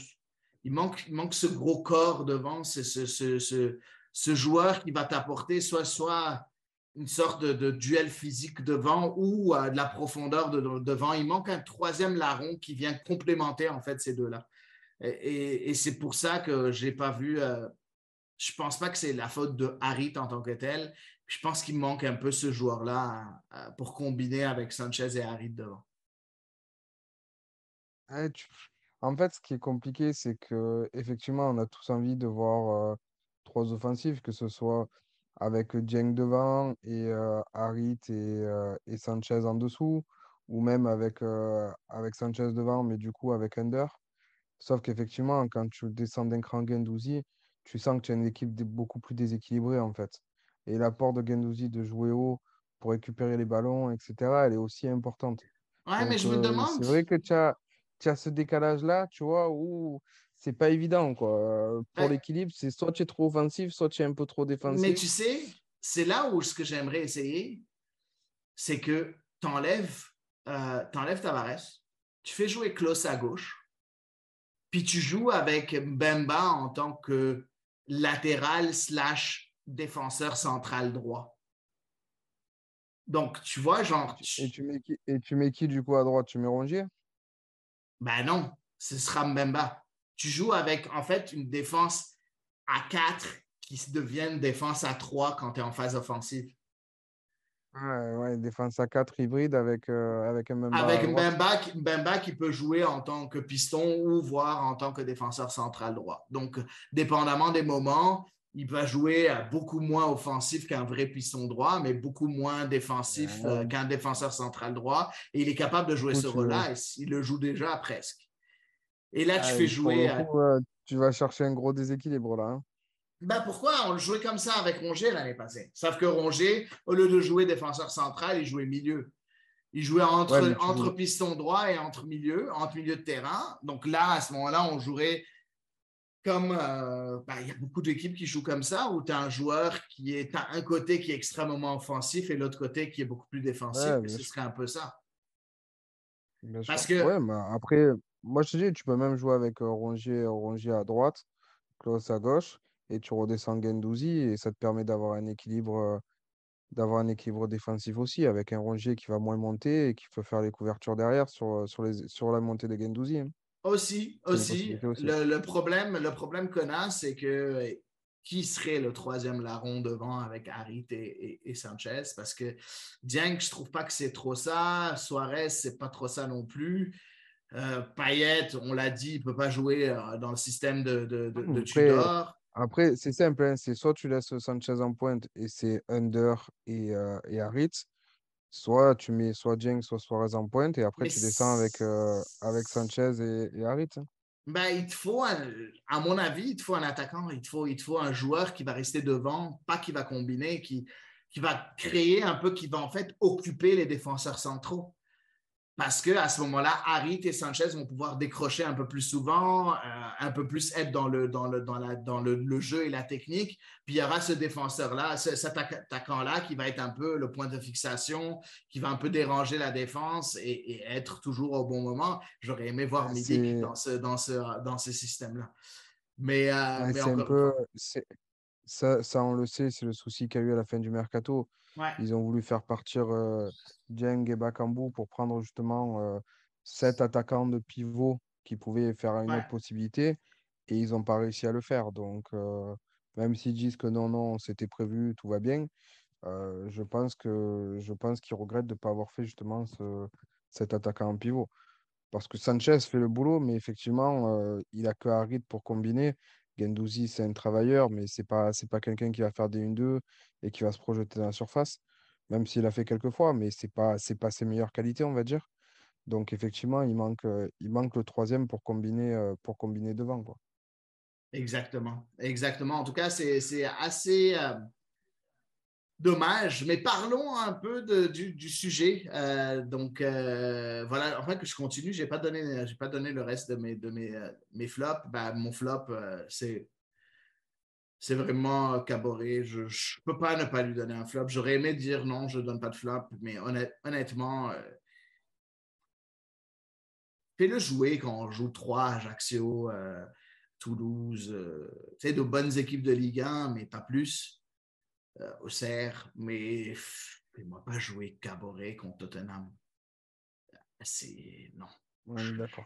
il manque, ce gros corps devant, ce, joueur qui va t'apporter soit, soit une sorte de, duel physique devant ou euh, de la profondeur devant. Il manque un troisième larron qui vient complémenter en fait ces deux-là. Et, c'est pour ça que je n'ai pas vu. Euh, je ne pense pas que c'est la faute de Harit en tant que tel. Je pense qu'il manque un peu ce joueur-là euh, pour combiner avec Sanchez et Harit devant. En fait, ce qui est compliqué, c'est que effectivement, on a tous envie de voir euh, trois offensives, que ce soit avec Dieng devant et euh, Harit et, euh, et, Sanchez en dessous, ou même avec, avec Sanchez devant, mais du coup avec Under. Sauf qu'effectivement, quand tu descends d'un cran Gendouzi, tu sens que tu as une équipe beaucoup plus déséquilibrée en fait. Et l'apport de Gendouzi de jouer haut pour récupérer les ballons, etc., elle est aussi importante. Ouais, mais je me demande. C'est vrai que tu as, tu as ce décalage-là, tu vois, où c'est pas évident, quoi. Pour Ouais. l'équilibre, c'est soit tu es trop offensif, soit tu es un peu trop Mais défensif. tu sais, c'est là où ce que j'aimerais essayer, c'est que tu enlèves, Tavares, tu fais jouer Klaus à gauche, puis tu joues avec Mbemba en tant que latéral slash défenseur central droit. Donc, tu vois, genre, Et tu mets qui, et tu mets qui du coup à droite? Tu mets Rongier? Ben non, ce sera Mbemba. Tu joues avec, en fait, une défense à 4 qui devient une défense à 3 quand tu es en phase offensive. Ouais, ouais, défense à 4 hybride avec, euh, avec Mbemba Avec droite. Mbemba, qui- Mbemba qui peut jouer en tant que piston ou voire en tant que défenseur central droit. Donc, dépendamment des moments, il va jouer beaucoup moins offensif qu'un vrai piston droit, mais beaucoup moins défensif Ouais. euh, qu'un défenseur central droit. Et il est capable de jouer coup, ce rôle-là. Il le joue déjà presque. Et là, tu Ah, fais jouer. euh, coup, euh, tu vas chercher un gros déséquilibre là. hein. Ben pourquoi on le jouait comme ça avec Rongier l'année passée? Sauf que Rongier, au lieu de jouer défenseur central, il jouait milieu. Il jouait entre, Ouais, piston droit et entre milieu, entre milieu de terrain. Donc là, à ce moment-là, on jouerait comme. euh, ben, il y a beaucoup d'équipes qui jouent comme ça, où tu as un joueur qui est à un côté qui est extrêmement offensif et l'autre côté qui est beaucoup plus défensif. Ouais, ce serait un peu ça. Bien Parce sûr. que- Ouais, mais après, moi je te dis, tu peux même jouer avec euh, Rongier, Rongier à droite, Klaus à gauche, et tu redescends Guendouzi, et ça te permet d'avoir un équilibre, euh, d'avoir un équilibre défensif aussi, avec un Rongier qui va moins monter et qui peut faire les couvertures derrière sur, sur, les, sur la montée de Guendouzi. hein. Aussi, aussi. Le, le problème, le problème qu'on a, c'est que euh, qui serait le troisième larron devant avec Harit et, et- et Sanchez? Parce que Dieng, je trouve pas que c'est trop ça. Suarez, c'est pas trop ça non plus. Euh, Payet, on l'a dit, il peut pas jouer euh, dans le système de, de, de- Tudor. Après, c'est simple, hein, c'est soit tu laisses Sanchez en pointe et c'est Under et, euh, et Harit, soit tu mets soit Dieng, soit Suarez en pointe, et après Mais tu descends avec, euh, avec Sanchez et, et Harit. hein. Ben, il te faut, un- à mon avis, il te faut un attaquant, il te faut, il te faut un joueur qui va rester devant, pas qui va combiner, qui, qui va créer un peu, qui va en fait occuper les défenseurs centraux. Parce qu'à ce moment-là, Harit et Sanchez vont pouvoir décrocher un peu plus souvent, euh, un peu plus être dans, le, dans, le, dans, la, dans le, le jeu et la technique. Puis il y aura ce défenseur-là, ce- cet attaquant-là qui va être un peu le point de fixation, qui va un peu déranger la défense et, et être toujours au bon moment. J'aurais aimé voir c'est- dans ce, dans ce, dans ce système-là. Mais, euh, mais c'est un encore peu, c'est- ça, ça, on le sait, c'est le souci qu'il y a eu à la fin du mercato. Ouais. Ils ont voulu faire partir euh, Dieng et Bakambu pour prendre justement euh, sept attaquants de pivot qui pouvaient faire une Ouais. autre possibilité et ils n'ont pas réussi à le faire. Donc, euh, même s'ils disent que non, non, c'était prévu, tout va bien, euh, je pense que je pense qu'ils regrettent de ne pas avoir fait justement ce, cet attaquant en pivot. Parce que Sanchez fait le boulot, mais effectivement, euh, il n'a que Harit pour combiner. Guendouzi, c'est un travailleur, mais ce n'est pas, pas quelqu'un qui va faire des 1-2 et qui va se projeter dans la surface, même s'il a fait quelques fois, mais ce n'est pas, pas ses meilleures qualités, on va dire. Donc, effectivement, il manque, euh, il manque le troisième pour combiner, euh, pour combiner devant. Quoi. Exactement. Exactement. En tout cas, c'est c'est assez euh, dommage. Mais parlons un peu du, sujet. Euh, donc, euh, voilà, enfin que je continue. Je n'ai pas, donné- pas donné le reste de mes, de mes, euh, flops. Ben, mon flop, c'est. C'est vraiment Caboret. Je ne peux pas ne pas lui donner un flop. J'aurais aimé dire non, je ne donne pas de flop, mais honnête- honnêtement, fais-le jouer quand on joue 3 Ajaccio, Toulouse, sais, de bonnes équipes de Ligue 1, mais pas plus. Euh, au Serre, mais pff, fais-moi pas jouer Caboret contre Tottenham. C'est. Non. On est d'accord.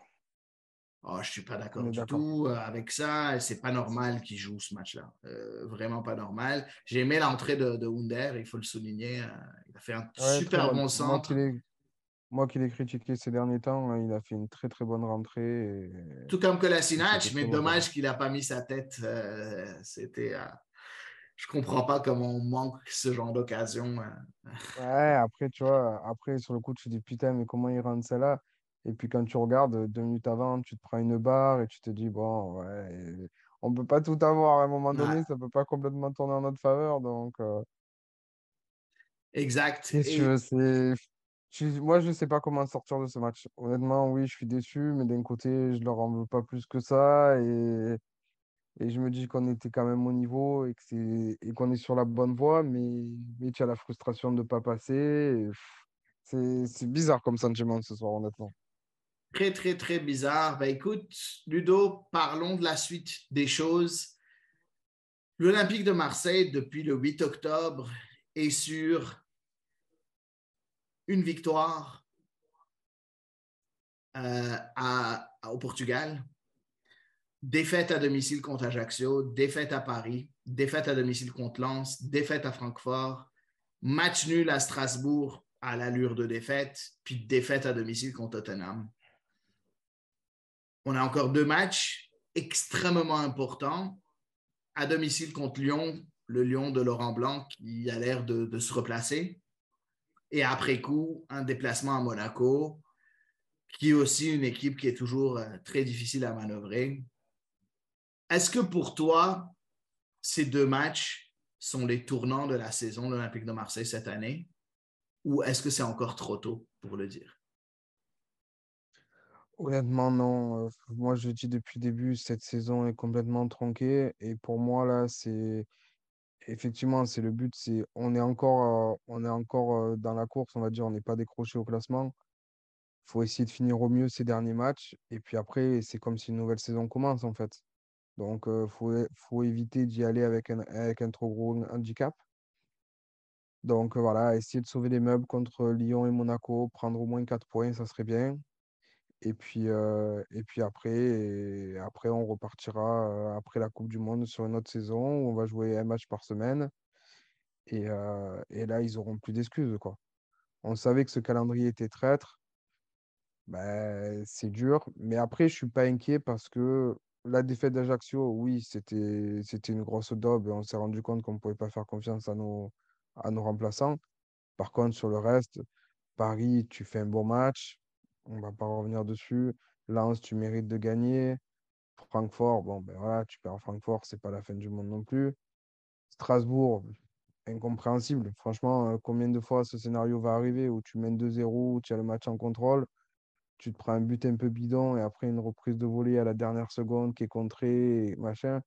Ah, je suis pas d'accord du tout euh, avec ça. C'est pas normal qu'il joue ce match-là. Euh, vraiment pas normal. J'ai aimé l'entrée de, de Wunder, il faut le souligner. Il a fait un Ouais, super bon centre. moi qui l'ai critiqué ces derniers temps, il a fait une très très bonne rentrée. et- Tout comme Kolasinac, mais dommage qu'il n'a pas mis sa tête. Euh, C'était. Je comprends pas comment on manque ce genre d'occasion. euh. Ouais, après, tu vois, après, sur le coup, tu te dis, putain, mais comment il rentre celle-là? Et puis quand tu regardes, deux minutes avant, tu te prends une barre et tu te dis, bon, ouais, on peut pas tout avoir à un moment donné, Ouais. ça peut pas complètement tourner en notre faveur. Donc, euh, Exact. Et- c'est... moi, je ne sais pas comment sortir de ce match. Honnêtement, oui, je suis déçu, mais d'un côté, je leur en veux pas plus que ça. Et, et je me dis qu'on était quand même au niveau et que c'est et qu'on est sur la bonne voie, mais, mais tu as la frustration de ne pas passer. C'est bizarre comme sentiment ce soir, honnêtement. Très, très, très bizarre. Ben, écoute, Ludo, parlons de la suite des choses. L'Olympique de Marseille, depuis le 8 octobre, est sur une victoire euh, au Portugal, défaite à domicile contre Ajaccio, défaite à Paris, défaite à domicile contre Lens, défaite à Francfort, match nul à Strasbourg à l'allure de défaite, puis défaite à domicile contre Tottenham. On a encore deux matchs extrêmement importants à domicile contre Lyon, le Lyon de Laurent Blanc qui a l'air de, se replacer. Et après coup, un déplacement à Monaco, qui est aussi une équipe qui est toujours euh, très difficile à manœuvrer. Est-ce que pour toi, ces deux matchs sont les tournants de la saison de l'Olympique de Marseille cette année? Ou est-ce que c'est encore trop tôt pour le dire? Honnêtement, non. Euh, moi, je dis depuis le début, cette saison est complètement tronquée. Et pour moi, là, c'est effectivement, c'est le but. C'est on est encore, euh, encore euh, dans la course, on va dire. On n'est pas décroché au classement. Il faut essayer de finir au mieux ces derniers matchs. Et puis après, c'est comme si une nouvelle saison commence, en fait. Donc, il faut, éviter d'y aller avec un, trop gros handicap. Donc, voilà, essayer de sauver les meubles contre Lyon et Monaco, prendre au moins 4 points, ça serait bien. Et puis, après, on repartira après la Coupe du Monde sur une autre saison où on va jouer un match par semaine. Et, là, ils auront plus d'excuses, quoi. On savait que ce calendrier était traître. Ben, c'est dur. Mais après, je suis pas inquiet parce que la défaite d'Ajaccio, oui, c'était, une grosse daube on s'est rendu compte qu'on ne pouvait pas faire confiance à nos, à nos remplaçants. Par contre, sur le reste, Paris, tu fais un bon match on va pas revenir dessus. Lens, tu mérites de gagner. Francfort, bon, ben voilà, tu perds Francfort, c'est pas la fin du monde non plus. Strasbourg, incompréhensible. Franchement, euh, combien de fois ce scénario va arriver où tu mènes 2-0, tu as le match en contrôle, tu te prends un but un peu bidon et après une reprise de volée à la dernière seconde qui est contrée, machin.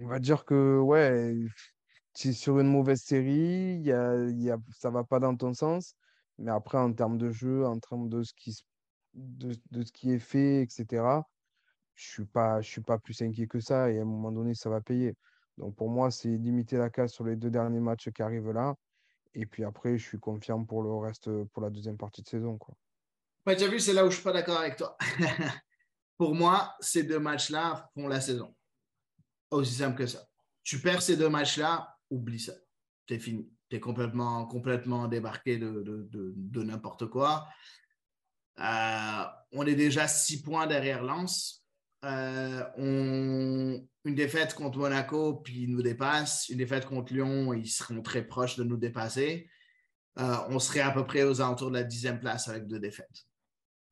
On va dire que, ouais, tu es sur une mauvaise série, y a, y a, ça va pas dans ton sens. Mais après, en termes de jeu, en termes de ce qui, est fait, etc., je ne suis, suis pas plus inquiet que ça. Et à un moment donné, ça va payer. Donc pour moi, c'est limiter la casse sur les deux derniers matchs qui arrivent là. Et puis après, je suis confiant pour le reste, pour la deuxième partie de saison. Quoi. tu as vu, c'est là où je ne suis pas d'accord avec toi. pour moi, ces deux matchs-là font la saison. Aussi simple que ça. Tu perds ces deux matchs-là, oublie ça. C'est fini tu es complètement, complètement débarqué de, n'importe quoi. Euh, on est déjà six points derrière Lens. Euh, une défaite contre Monaco, puis ils nous dépassent. Une défaite contre Lyon, ils seront très proches de nous dépasser. Euh, on serait à peu près aux alentours de la dixième place avec deux défaites.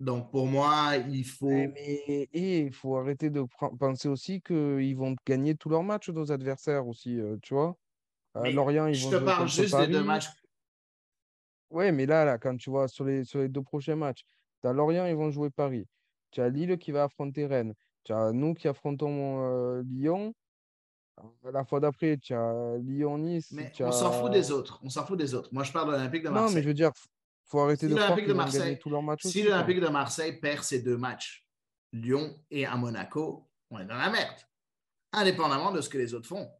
Donc pour moi, il faut. Mais, il faut arrêter de penser aussi qu'ils vont gagner tous leurs matchs, nos adversaires aussi, tu vois. Euh, Lorient, ils je te parle juste des deux matchs. Oui, mais là, là, quand tu vois sur les, sur les deux prochains matchs, tu as Lorient, ils vont jouer Paris. Tu as Lille qui va affronter Rennes. Tu as nous qui affrontons euh, Lyon. La fois d'après, tu as Lyon-Nice. Mais on s'en fout des autres. On s'en fout des autres. Moi, je parle de l'Olympique de Marseille. Non, mais je veux dire, faut arrêter de croire de Marseille, tous leurs matchs. Si l'Olympique de Marseille perd ses deux matchs, Lyon et à Monaco, on est dans la merde. Indépendamment de ce que les autres font.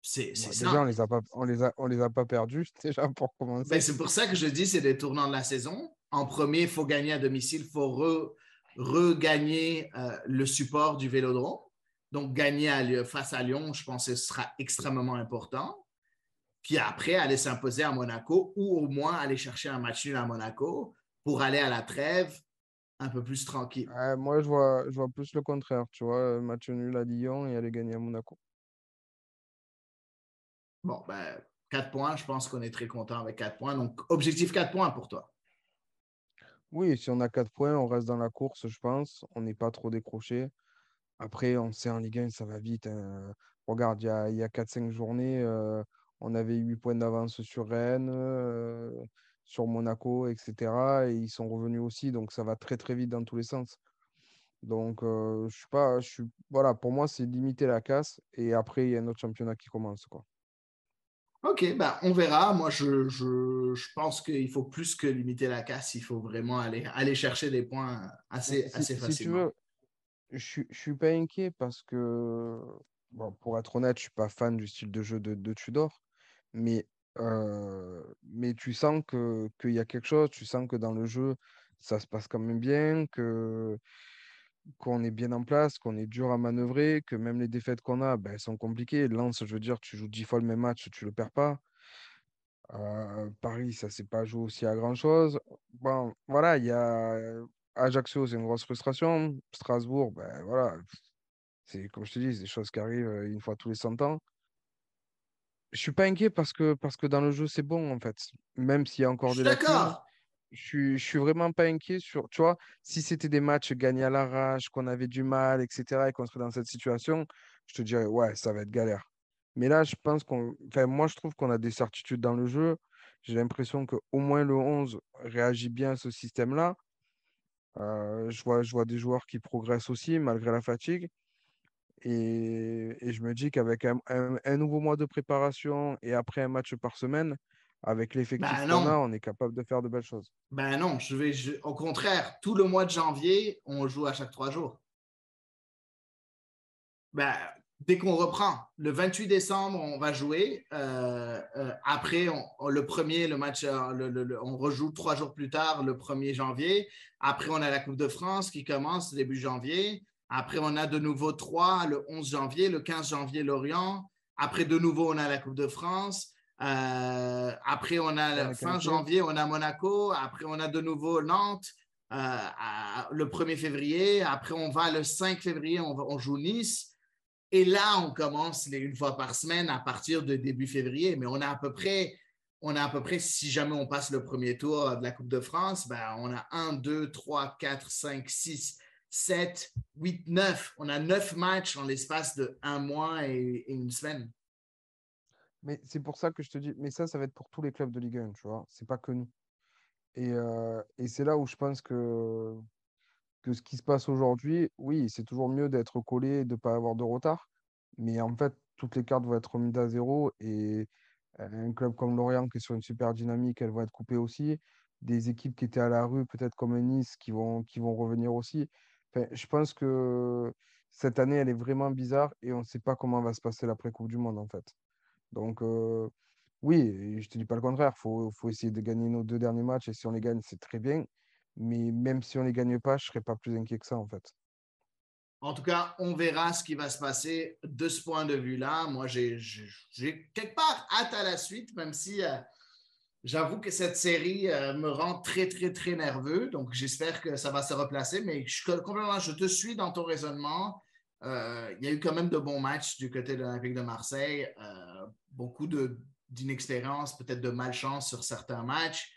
C'est déjà, on les a pas, on les a, on les a pas perdus déjà pour commencer. Ben, c'est pour ça que je dis c'est des tournants de la saison. En premier, il faut gagner à domicile, il faut regagner euh, le support du Vélodrome. Donc, gagner face à Lyon, je pense que ce sera extrêmement important. Puis après, aller s'imposer à Monaco ou au moins aller chercher un match nul à Monaco pour aller à la trêve un peu plus tranquille. moi, je vois, je vois plus le contraire. Tu vois, match nul à Lyon et aller gagner à Monaco. Bon, ben, 4 points, je pense qu'on est très content avec 4 points. Donc, objectif 4 points pour toi. Oui, si on a 4 points, on reste dans la course, je pense. On n'est pas trop décroché. Après, on sait en Ligue 1, ça va vite. Hein. Regarde, il y a, a 4-5 journées, euh, on avait 8 points d'avance sur Rennes, sur Monaco, etc. Et ils sont revenus aussi, donc ça va très très vite dans tous les sens. Donc, je suis pas, voilà, pour moi, c'est limiter la casse et après, il y a un autre championnat qui commence. OK, ben, on verra. Moi, je, je, je pense qu'il faut plus que limiter la casse. Il faut vraiment aller, aller chercher des points assez, si, assez facilement. Si tu veux, je ne suis pas inquiet parce que, bon, pour être honnête, je ne suis pas fan du style de jeu de, de Tudor, mais, mais tu sens qu'il y a quelque chose, tu sens que dans le jeu, ça se passe quand même bien, que qu'on est bien en place, qu'on est dur à manœuvrer, que même les défaites qu'on a, ben, elles sont compliquées. Lance, je veux dire, tu joues dix fois le même match, tu ne le perds pas. Paris, ça ne s'est pas joué aussi à grand-chose. Bon, voilà, il y a Ajaccio, c'est une grosse frustration. Strasbourg, ben voilà, c'est comme je te dis, c'est des choses qui arrivent une fois tous les 100 ans. Je suis pas inquiet parce que, parce que dans le jeu, c'est bon, en fait. Même s'il y a encore Je suis des lacunes d'accord. Je suis, je suis vraiment pas inquiet sur, tu vois, si c'était des matchs gagnés à l'arrache, qu'on avait du mal, etc., et qu'on serait dans cette situation, je te dirais, ouais, ça va être galère. Mais là, je pense qu'on, moi, je trouve qu'on a des certitudes dans le jeu. J'ai l'impression qu'au moins le 11 réagit bien à ce système-là. Euh, je vois, je vois des joueurs qui progressent aussi, malgré la fatigue. Et, je me dis qu'avec un nouveau mois de préparation et après un match par semaine, avec l'effectif Ben qu'on a, on est capable de faire de belles choses. Ben non. Je vais, je- au contraire, tout le mois de janvier, on joue à chaque trois jours. Ben, dès qu'on reprend, le 28 décembre, on va jouer. Euh, euh, après, on- on- le premier, le match, euh, le- le- le- on rejoue trois jours plus tard, le 1er janvier. Après, on a la Coupe de France qui commence début janvier. Après, on a de nouveau trois le 11 janvier, le 15 janvier, Lorient. Après, de nouveau, on a la Coupe de France. Euh, après, on a fin janvier, on a Monaco. Après, on a de nouveau Nantes euh, à- le 1er février. Après, on va le 5 février, on, va- on joue Nice. Et là, on commence les une fois par semaine à partir de début février. Mais on a à peu près, on a à peu près, si jamais on passe le premier tour de la Coupe de France, ben, on a 1, 2, 3, 4, 5, 6, 7, 8, 9. On a 9 matchs en l'espace de un mois et, et une semaine. Mais c'est pour ça que je te dis, mais ça, ça va être pour tous les clubs de Ligue 1, tu vois, c'est pas que nous. Et, euh, et c'est là où je pense que, que ce qui se passe aujourd'hui, oui, c'est toujours mieux d'être collé et de ne pas avoir de retard. Mais en fait, toutes les cartes vont être remises à zéro et euh, un club comme Lorient qui est sur une super dynamique, elles vont être coupées aussi. Des équipes qui étaient à la rue, peut-être comme Nice, qui vont, qui vont revenir aussi. Je pense que cette année, elle est vraiment bizarre et on ne sait pas comment va se passer l'après-Coupe du Monde, en fait. Donc, euh, oui, je te dis pas le contraire. Il faut, essayer de gagner nos deux derniers matchs. Et si on les gagne, c'est très bien. Mais même si on les gagne pas, je serais pas plus inquiet que ça, en fait. En tout cas, on verra ce qui va se passer de ce point de vue-là. Moi, j'ai quelque part hâte à la suite, même si euh, j'avoue que cette série euh, me rend très, très, très nerveux. Donc, j'espère que ça va se replacer. Mais je, complètement, je te suis dans ton raisonnement. Euh, il y a eu quand même de bons matchs du côté de l'Olympique de Marseille. Euh, beaucoup d'inexpérience, peut-être de malchance sur certains matchs.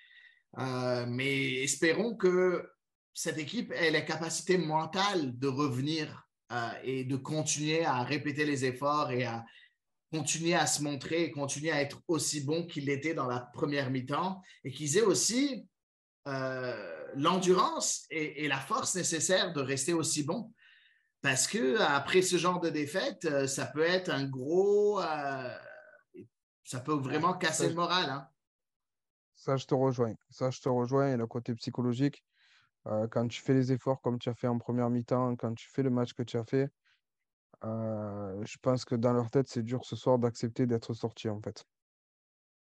Euh, mais espérons que cette équipe ait la capacité mentale de revenir et de continuer à répéter les efforts et à continuer à se montrer et continuer à être aussi bon qu'il l'était dans la première mi-temps et qu'ils aient aussi l'endurance et, et la force nécessaire de rester aussi bon. Parce que après ce genre de défaite, euh, ça peut être un gros. euh, ça peut vraiment casser le moral. Hein. Ça, je te rejoins. Ça, je te rejoins. Et le côté psychologique, euh, quand tu fais les efforts comme tu as fait en première mi-temps, quand tu fais le match que tu as fait, euh, je pense que dans leur tête, c'est dur ce soir d'accepter d'être sorti, en fait.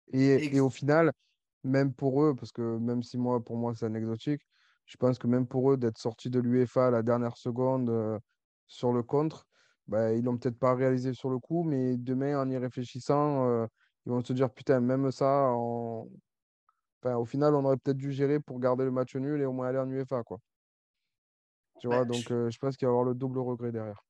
Et, et au final, même pour eux, parce que même si moi, pour moi, c'est anecdotique, je pense que même pour eux, d'être sortis de l'UEFA à la dernière seconde euh, sur le contre, bah, ils l'ont peut-être pas réalisé sur le coup, mais demain, en y réfléchissant, euh, ils vont se dire, putain, même ça, on- enfin, au final, on aurait peut-être dû gérer pour garder le match nul et au moins aller en UEFA, quoi. Tu vois, Ben, donc je- euh, je pense qu'il va y avoir le double regret derrière.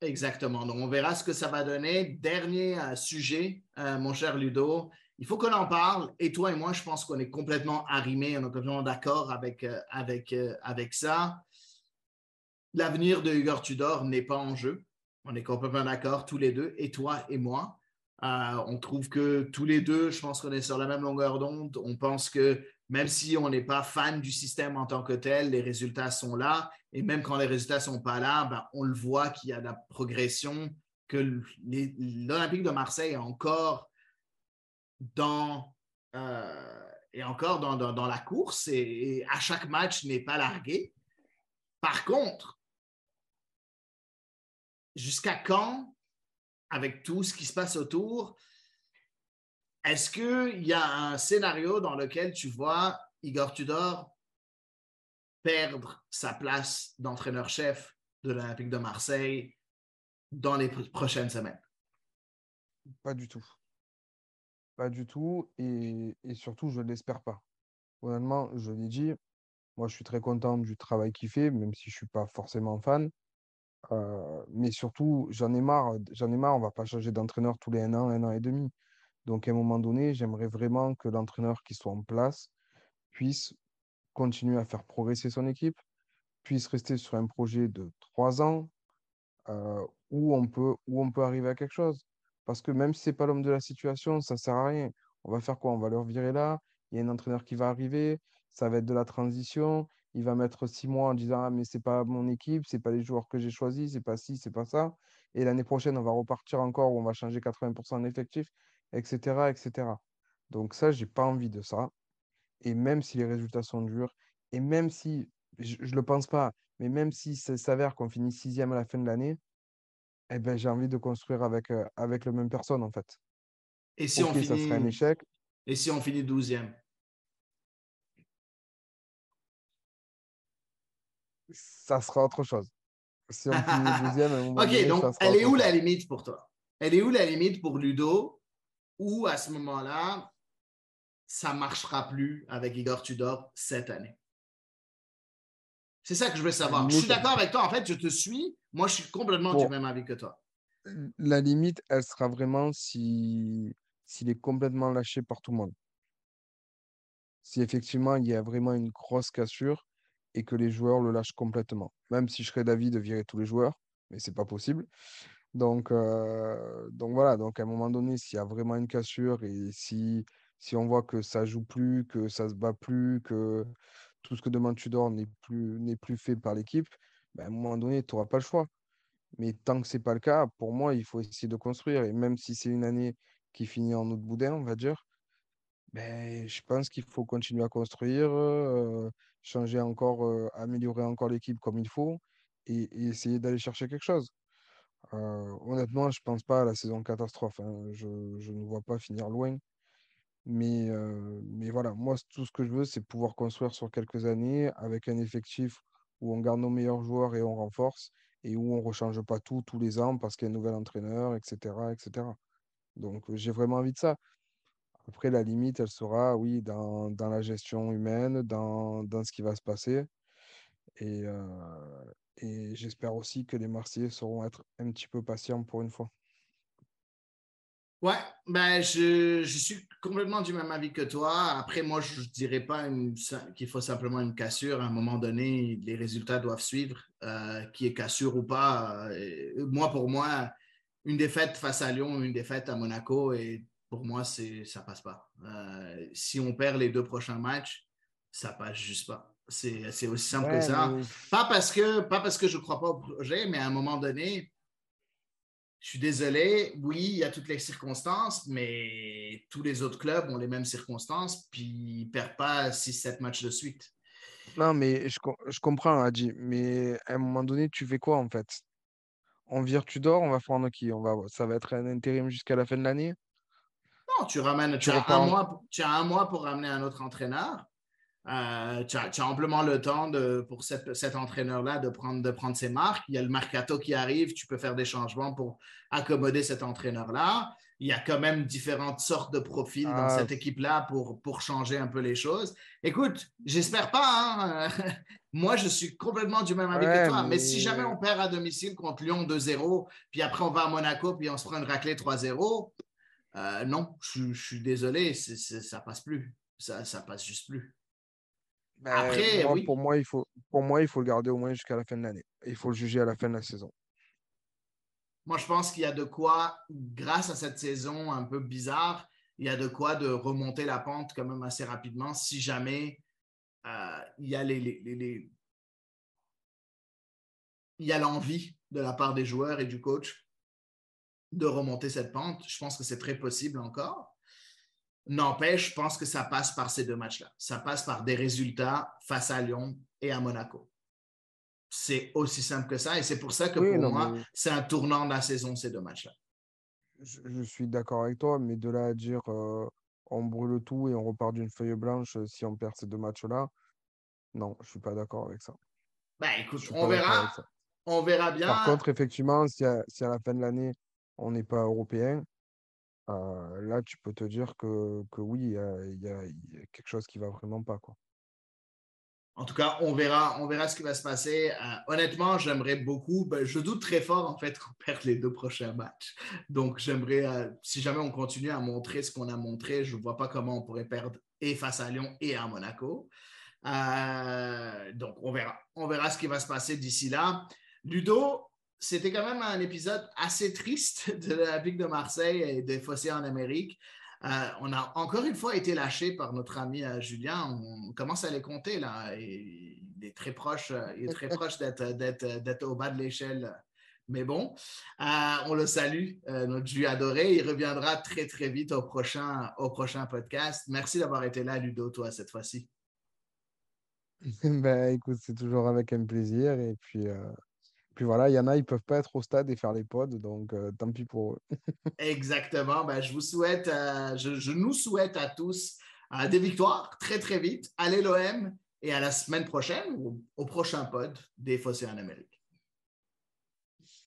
Exactement. Donc, on verra ce que ça va donner. Dernier euh, sujet, mon cher Ludo. Il faut qu'on en parle. Et toi et moi, je pense qu'on est complètement arrimés, on est complètement d'accord avec, avec, avec ça. L'avenir de Igor Tudor n'est pas en jeu. On est complètement d'accord, tous les deux, et toi et moi. Euh, on trouve que tous les deux, je pense qu'on est sur la même longueur d'onde. On pense que même si on n'est pas fan du système en tant que tel, les résultats sont là. Et même quand les résultats ne sont pas là, ben, on le voit qu'il y a de la progression, que l'Olympique de Marseille est encore dans, euh, encore dans, la course et, à chaque match n'est pas largué. Par contre, jusqu'à quand avec tout ce qui se passe autour, est-ce qu'il y a un scénario dans lequel tu vois Igor Tudor perdre sa place d'entraîneur-chef de l'Olympique de Marseille dans les prochaines semaines? Pas du tout. Pas du tout. Et, surtout, je ne l'espère pas. Honnêtement, je l'ai dit, moi, je suis très content du travail qu'il fait, même si je ne suis pas forcément fan mais surtout, j'en ai marre, j'en ai marre, on va pas changer d'entraîneur tous les un an, un an et demi. Donc, à un moment donné, j'aimerais vraiment que l'entraîneur qui soit en place puisse continuer à faire progresser son équipe, puisse rester sur un projet de trois ans où, on peut, où on peut arriver à quelque chose. Parce que même si ce n'est pas l'homme de la situation, ça ne sert à rien. On va faire quoi? On va leur virer là, il y a un entraîneur qui va arriver, ça va être de la transition, il va mettre six mois en disant ah mais c'est pas mon équipe, c'est pas les joueurs que j'ai choisis, c'est pas ci, c'est pas ça. Et l'année prochaine, on va repartir encore où on va changer 80% en effectif, etc., etc. Donc ça, j'ai pas envie de ça. Et même si les résultats sont durs, et même si, je, ne le pense pas, mais même si ça s'avère qu'on finit sixième à la fin de l'année, eh ben, j'ai envie de construire avec, euh, avec la même personne en fait. Et si on finit... ça serait un échec. Et si on finit douzième? Ça sera autre chose. Si on finit deuxième, ok, donc elle est où la limite pour toi? Elle est où la limite pour Ludo Ou à ce moment-là, ça ne marchera plus avec Igor Tudor cette année? C'est ça que je veux savoir. Je suis d'accord avec toi. En fait, je te suis. Moi, je suis complètement du même avis que toi. La limite, elle sera vraiment si s'il est complètement lâché par tout le monde. Si effectivement il y a vraiment une grosse cassure, et que les joueurs le lâchent complètement. Même si je serais d'avis de virer tous les joueurs, mais c'est pas possible. Donc, euh, donc voilà, donc à un moment donné, s'il y a vraiment une cassure et si, si on voit que ça joue plus, que ça se bat plus, que tout ce que demande Tudor n'est plus, n'est plus fait par l'équipe, ben à un moment donné, tu n'auras pas le choix. Mais tant que ce n'est pas le cas, pour moi, il faut essayer de construire. Et même si c'est une année qui finit en autre boudin, on va dire, ben, je pense qu'il faut continuer à construire, changer encore, améliorer encore l'équipe comme il faut et, essayer d'aller chercher quelque chose. honnêtement, je ne pense pas à la saison catastrophe. Hein. Je, ne vois pas finir loin. Mais, mais voilà, moi, tout ce que je veux, c'est pouvoir construire sur quelques années avec un effectif où on garde nos meilleurs joueurs et on renforce et où on ne rechange pas tout tous les ans parce qu'il y a un nouvel entraîneur, etc. etc. Donc, j'ai vraiment envie de ça. Après, la limite, elle sera, oui, dans, la gestion humaine, dans, ce qui va se passer. Et, et j'espère aussi que les Marseillais sauront être un petit peu patients pour une fois. Ouais, ben je, suis complètement du même avis que toi. Après, moi, je ne dirais pas qu'il faut simplement une cassure. À un moment donné, les résultats doivent suivre, euh, qui est cassure ou pas. Euh, moi, pour moi, une défaite face à Lyon, une défaite à Monaco et pour moi, ça passe pas. Euh, si on perd les deux prochains matchs, ça passe juste pas. C'est aussi simple que ça. Pas, parce que, pas parce que je ne crois pas au projet, mais à un moment donné, je suis désolé, oui, il y a toutes les circonstances, mais tous les autres clubs ont les mêmes circonstances, puis ils ne perdent pas 6-7 matchs de suite. Non, mais je, je comprends, Adi, mais à un moment donné, tu fais quoi en fait? On vire Tudor, on va prendre qui on va, Ça va être un intérim jusqu'à la fin de l'année? Tu ramènes, tu, as un mois, tu as un mois pour ramener un autre entraîneur. Euh, tu, as, amplement le temps de, pour cet entraîneur-là de prendre, de prendre ses marques. Il y a le mercato qui arrive, tu peux faire des changements pour accommoder cet entraîneur-là. Il y a quand même différentes sortes de profils dans ah. cette équipe-là pour, pour changer un peu les choses. Écoute, j'espère pas. Hein. Moi, je suis complètement du même avis que toi. Mais... si jamais on perd à domicile contre Lyon 2-0, puis après on va à Monaco, puis on se prend une raclée 3-0, euh, non, je, suis désolé, ça passe plus. Ça, ça passe juste plus. Ben, Après, pour, moi, il faut, pour moi, il faut le garder au moins jusqu'à la fin de l'année. Il faut le juger à la fin de la saison. moi, je pense qu'il y a de quoi, grâce à cette saison un peu bizarre, il y a de quoi de remonter la pente quand même assez rapidement si jamais euh, il y a les, les, il y a l'envie de la part des joueurs et du coach de remonter cette pente. Je pense que c'est très possible encore. N'empêche, je pense que ça passe par ces deux matchs-là. Ça passe par des résultats face à Lyon et à Monaco. C'est aussi simple que ça. Et c'est pour ça que pour moi, c'est un tournant de la saison, ces deux matchs-là. Je, suis d'accord avec toi, mais de là à dire euh, on brûle tout et on repart d'une feuille blanche euh, si on perd ces deux matchs-là, non, je ne suis pas d'accord avec ça. Ben, écoute, on verra. On verra bien. Par contre, effectivement, si à, si à la fin de l'année, on n'est pas européen, euh, là, tu peux te dire que, que oui, il y, a, quelque chose qui va vraiment pas. Quoi. En tout cas, on verra, on verra ce qui va se passer. Euh, honnêtement, j'aimerais beaucoup. Ben, je doute très fort en fait qu'on perde les deux prochains matchs. Donc, j'aimerais, euh, si jamais on continue à montrer ce qu'on a montré, je ne vois pas comment on pourrait perdre et face à Lyon et à Monaco. donc, on verra. On verra ce qui va se passer d'ici là. Ludo, c'était quand même un épisode assez triste de l'Olympique de Marseille et des fossés en Amérique. Euh, on a encore une fois été lâché par notre ami euh, Julien. On commence à les compter là. il est très proche, euh, il est très proche d'être au bas de l'échelle. Mais bon, on le salue, notre Dieu adoré. Il reviendra très, très vite au prochain, au prochain podcast. Merci d'avoir été là, Ludo, toi, cette fois-ci. ben, écoute, c'est toujours avec un plaisir. Et puis, puis voilà, il y en a, ils ne peuvent pas être au stade et faire les pods, donc tant pis pour eux. Exactement. Ben, je vous souhaite, je, nous souhaite à tous des victoires très, très vite. Allez l'OM et à la semaine prochaine ou au prochain pod des Fossés en Amérique.